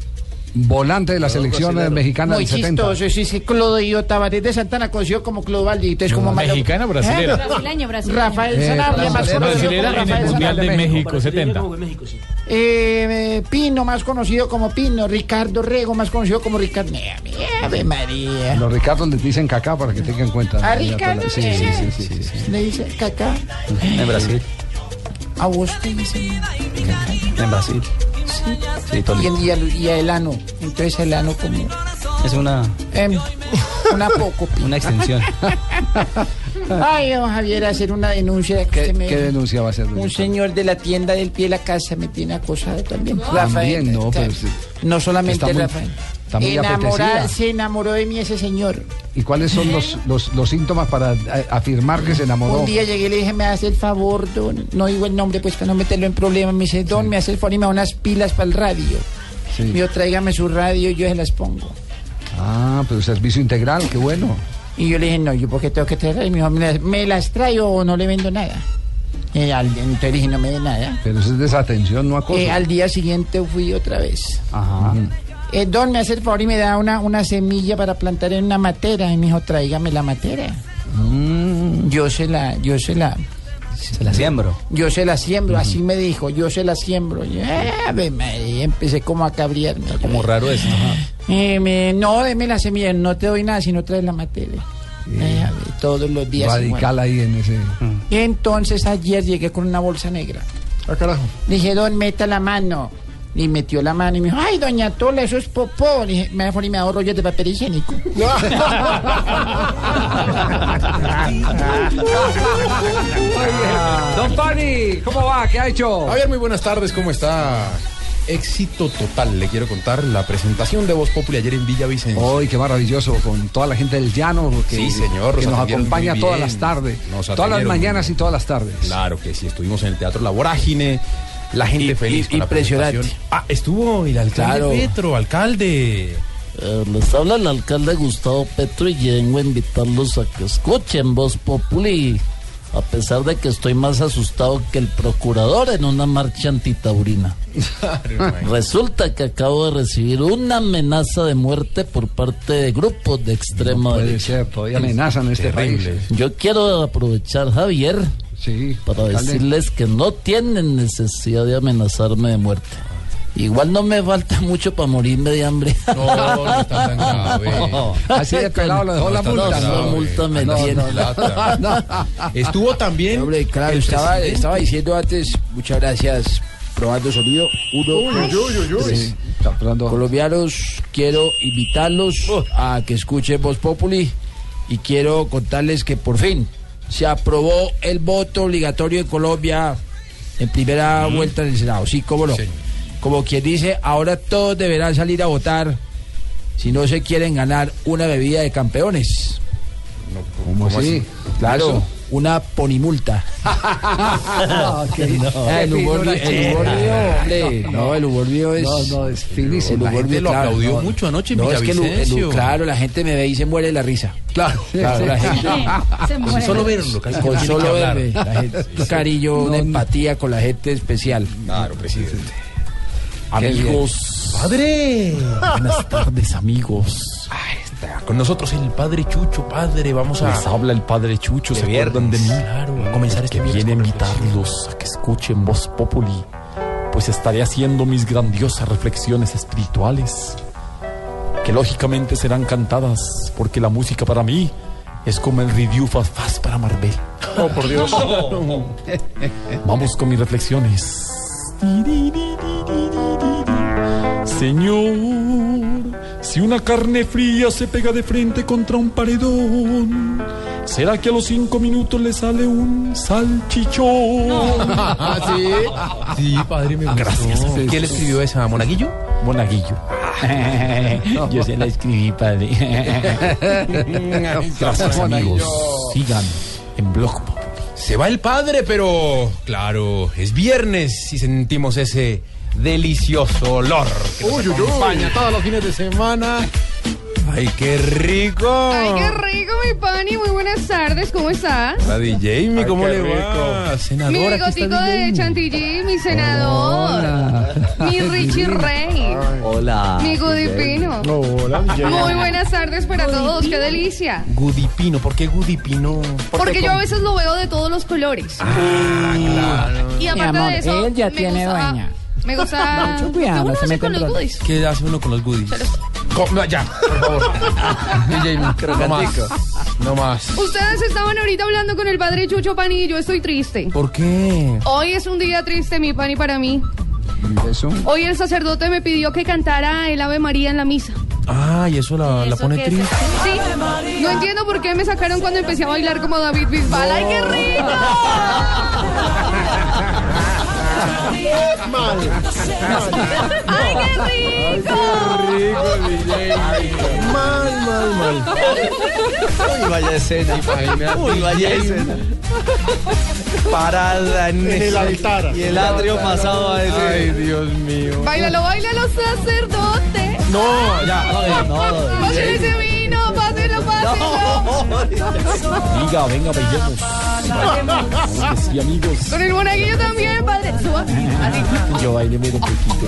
Volante de la selección eh, mexicana Muy del 70. chistoso, sí, sí, Clodoaldo Tabaré de Santana, conocido como Clodoaldo. Y entonces como malo- ¿Mexicana o brasilera? ¿Eh? Brasileño, brasileño. Rafael Eh, Sanabria, más conocido Brasilera como en el Rafael Mundial de México 70. Eh, eh, Pino, más conocido como Pino. Ricardo Rego, más conocido como Ricardo. Mira, mira, Ave María. Los Ricardos les dicen caca para que tengan en cuenta. ¿A Ricardo? Sí, sí, sí, sí, sí, sí. Le dice caca. En Brasil. A vos te dicen caca. En Brasil. Sí. Sí, Y, el- y, el- y el ano. Entonces el ano como. Es una, em, una poco. una extensión. Ay, don Javier, hacer una denuncia. Que ¿Qué, me- qué denuncia va a doña Un señor de la tienda del pie de la casa me tiene acosado también. También, Rafael. no, pero sí. no solamente Está muy- Rafael. Está muy apetecida. se enamoró de mí ese señor. ¿Y cuáles son los, los, los síntomas para eh, afirmar que se enamoró? Un día llegué y le dije, me hace el favor, don. No digo el nombre, pues para no meterlo en problemas. Me dice, don, me hace el favor y me da unas pilas para el radio. Sí. Yo tráigame su radio y yo se las pongo. Ah, pero servicio integral, qué bueno. Y yo le dije, no, yo porque tengo que traer. Y me dijo, ¿me las, me las traigo o no le vendo nada? Eh, al, entonces dije, no me dé nada. Pero eso es desatención, no acoso. Eh, al día siguiente fui otra vez. Ajá. Eh, don, me hace el favor y me da una, una semilla para plantar en una matera. Y me dijo, tráigame la matera. Mm. Yo se la, yo se la... Se la siembro. Yo se la siembro, así me dijo, yo se la siembro. Y, eh, María, empecé como a cabriarme. Como raro eso. Eh, me- no, deme la semilla, no te doy nada si no traes la materia. Eh, todos los días. Radical ahí en ese. Y entonces ayer llegué con una bolsa negra. Ah, carajo. Dije, don, meta la mano. Y metió la mano y me dijo, ay, doña Tola, eso es popó. Le dije, me voy a poner y me hago rollos de papel higiénico. Don Pani, ¿cómo va? ¿Qué ha hecho? Javier, muy buenas tardes, ¿cómo está? Éxito total, le quiero contar la presentación de Voz Populi ayer en Villavicencio. ¡Ay, qué maravilloso! Con toda la gente del llano que, Sí, señor, que nos acompaña todas las tardes. Todas las mañanas y todas las tardes. Claro que sí, estuvimos en el Teatro La Vorágine, la gente feliz. con la impresionante. Ah, estuvo el alcalde Claro. Petro, alcalde. Eh, les habla el alcalde Gustavo Petro y vengo a invitarlos a que escuchen Voz Populi, a pesar de que estoy más asustado que el procurador en una marcha antitaurina. Resulta que acabo de recibir una amenaza de muerte por parte de grupos de extrema puede derecha. ser, todavía amenazan este Terrible. país. Yo quiero aprovechar, Javier, para alcalde. decirles que no tienen necesidad de amenazarme de muerte. Igual no me falta mucho para morirme de hambre. No, no está tan grave. Así de pelado lo dejó la multa. no, No, multa me no, tiene. no, no. Estuvo también. Hombre, claro, estaba, diciendo antes, muchas gracias, probando sonido. Uno, Uy, uy, uy, uy. tres. Colombianos, quiero invitarlos a que escuchen Voz Populi y quiero contarles que por fin se aprobó el voto obligatorio en Colombia en primera vuelta del Senado. Sí, cómo no. Como quien dice, ahora todos deberán salir a votar si no se quieren ganar una bebida de campeones. ¿Cómo así? Claro, ¿Eso? Una ponimulta. Ah, el humor, mío. No, el humor mío es. No, no, es finísimo. el humor La gente mío, lo claro, aplaudió no, mucho anoche en Villavicencio. claro, la gente me ve y se muere de la risa. Claro, claro, la gente. Se muere. solo verlo, Con solo verme, la gente, un cariño, una empatía con la gente especial. Claro, presidente. Amigos. Padre. Buenas tardes, amigos. Está con nosotros el padre Chucho, padre. Vamos a. Les habla el padre Chucho, ¿se acuerdan de mí? viernes, claro, a comenzar este que viernes viene a invitarlos a que escuchen Voz Populi, pues estaré haciendo mis grandiosas reflexiones espirituales, que lógicamente serán cantadas, porque la música para mí es como el review fast fast para Marvel. Oh, por Dios. Vamos con mis reflexiones. Señor, si una carne fría se pega de frente contra un paredón, ¿será que a los cinco minutos le sale un salchichón? ¿Sí? Sí, padre, me gustó. Gracias. ¿Quién le escribió esa? ¿Monaguillo? Monaguillo. Yo se la escribí, padre. Gracias, amigos. Sigan en Blog Populi. Se va el padre, pero claro, es viernes y sentimos ese delicioso olor que nos Uy, uy, uy. acompaña todos los fines de semana. ¡Ay, qué rico! Ay, qué rico, mi pani. Muy buenas tardes. ¿Cómo está? La DJ, mi, ¿cómo le va? Mi Senadora, bigotico de chantilly, mi senador. Mi Richie Rey. Hola. Mi Gudipino. Hola. Muy buenas tardes para todos. Qué delicia. Gudipino, ¿por qué Gudipino? Porque yo a veces lo veo de todos los colores. Ah, claro. Y Mi aparte amor, de eso, él ya me tiene gusta, dueña. Me gusta. Mucho cuidado, ¿Qué uno se hace con los goodies? ¿Qué hace uno con los goodies? Co- no, ya, por favor. DJ, no más. No más. Ustedes estaban ahorita hablando con el padre Chucho Pani y yo estoy triste. ¿Por qué? Hoy es un día triste, mi Pani, para mí. Eso. Hoy el sacerdote me pidió que cantara el Ave María en la misa. Ah, y eso la, la ¿Eso pone triste. Sí, no entiendo por qué me sacaron cuando empecé a bailar como David Bisbal. ¡Ay, qué rico! Mal. ¡Ay, qué rico! Rico, DJ. Mal, mal, mal. Uy, vaya escena. Imagínate, Uy, vaya escena. Parada en, En el altar. Y el atrio pasado a ese. Ay, Dios mío. Báilalo, báilalo, sacerdote. No, ya. Ay, no, Pasen ese vino, pásenlo, Diga, venga, bailemos. Claro que sí, amigos. Con el monaguillo también, padre. Suba. Yo bailé muy un poquito.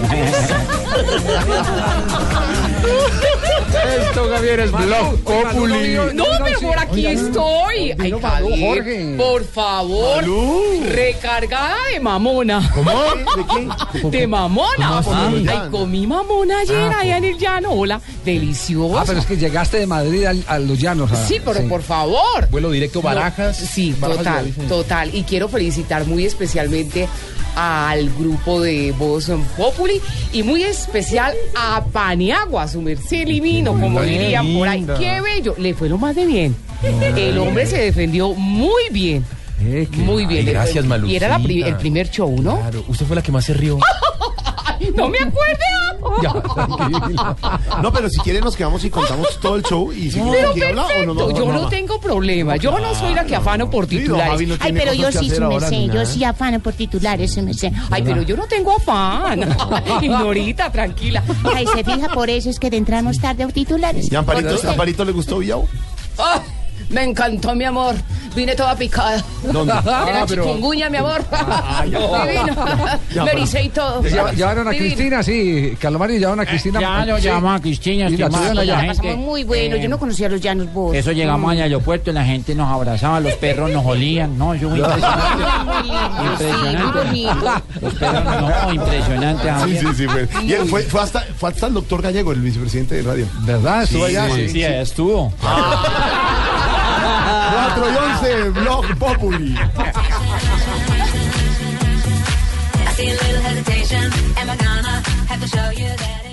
Esto, Javier, es Blog Populi. No, pero por aquí estoy. Ay, Javier, Jorge. por favor, recargada de mamona. ¿Cómo? ¿De qué? De mamona. Ay, comí mamona ayer Ah, allá en el llano. Hola, deliciosa. Ah, pero es que llegaste de Madrid al- a, los llanos. ah, Sí, pero por favor. Vuelo directo Barajas. Sí, Barajas total, total. Y quiero felicitar muy especialmente al grupo de Voz Populi y muy especial a Paniagua, su merced divino, como dirían por ahí. Qué bello. Le fue lo más de bien. El hombre se defendió muy bien. Muy bien. Ay, gracias, fue- Y era la pri- el primer show, ¿no? Claro, usted fue la que más se rió. No me acuerdo. No, pero si quiere nos quedamos y contamos todo el show y si Pero quiere hablar o no, no, yo no, tengo problema. Yo no soy la que afano por titulares. Ay, pero yo que sí, su merced, yo sí afano por titulares, su merced. Ay, pero yo no tengo afán. Ignorita, tranquila. Ay, se fija, por eso es que entramos tarde a titulares. ¿Y a Amparito, Porque- a Amparito le gustó Villao? Me encantó, mi amor. Vine toda picada. ¿Dónde? De la Ah, pero- chikungunya, mi amor. ya. Divino. Ya, Me pero- ericé y todo. Lle- Llevaron a Divino. Cristina, sí. Calomari llevaron a Cristina. ya lo Sí. llevamos a Cristina, Y la tuvieron allá. Pasamos muy bueno. Eh, Yo no conocía los llanos vos. Eso llegamos al aeropuerto y la gente nos abrazaba, los perros nos olían. No, yo muy impresionante. Impresionante. Los perros, no, impresionante. Sí, sí, sí. Fue, y él fue, fue hasta, fue hasta el doctor Gallego, el vicepresidente de radio. ¿Verdad? Estuvo allá. Sí, sí, allá estuvo. 4 y 11, Blog Populi. I see a little hesitation. Am I gonna have to show you that?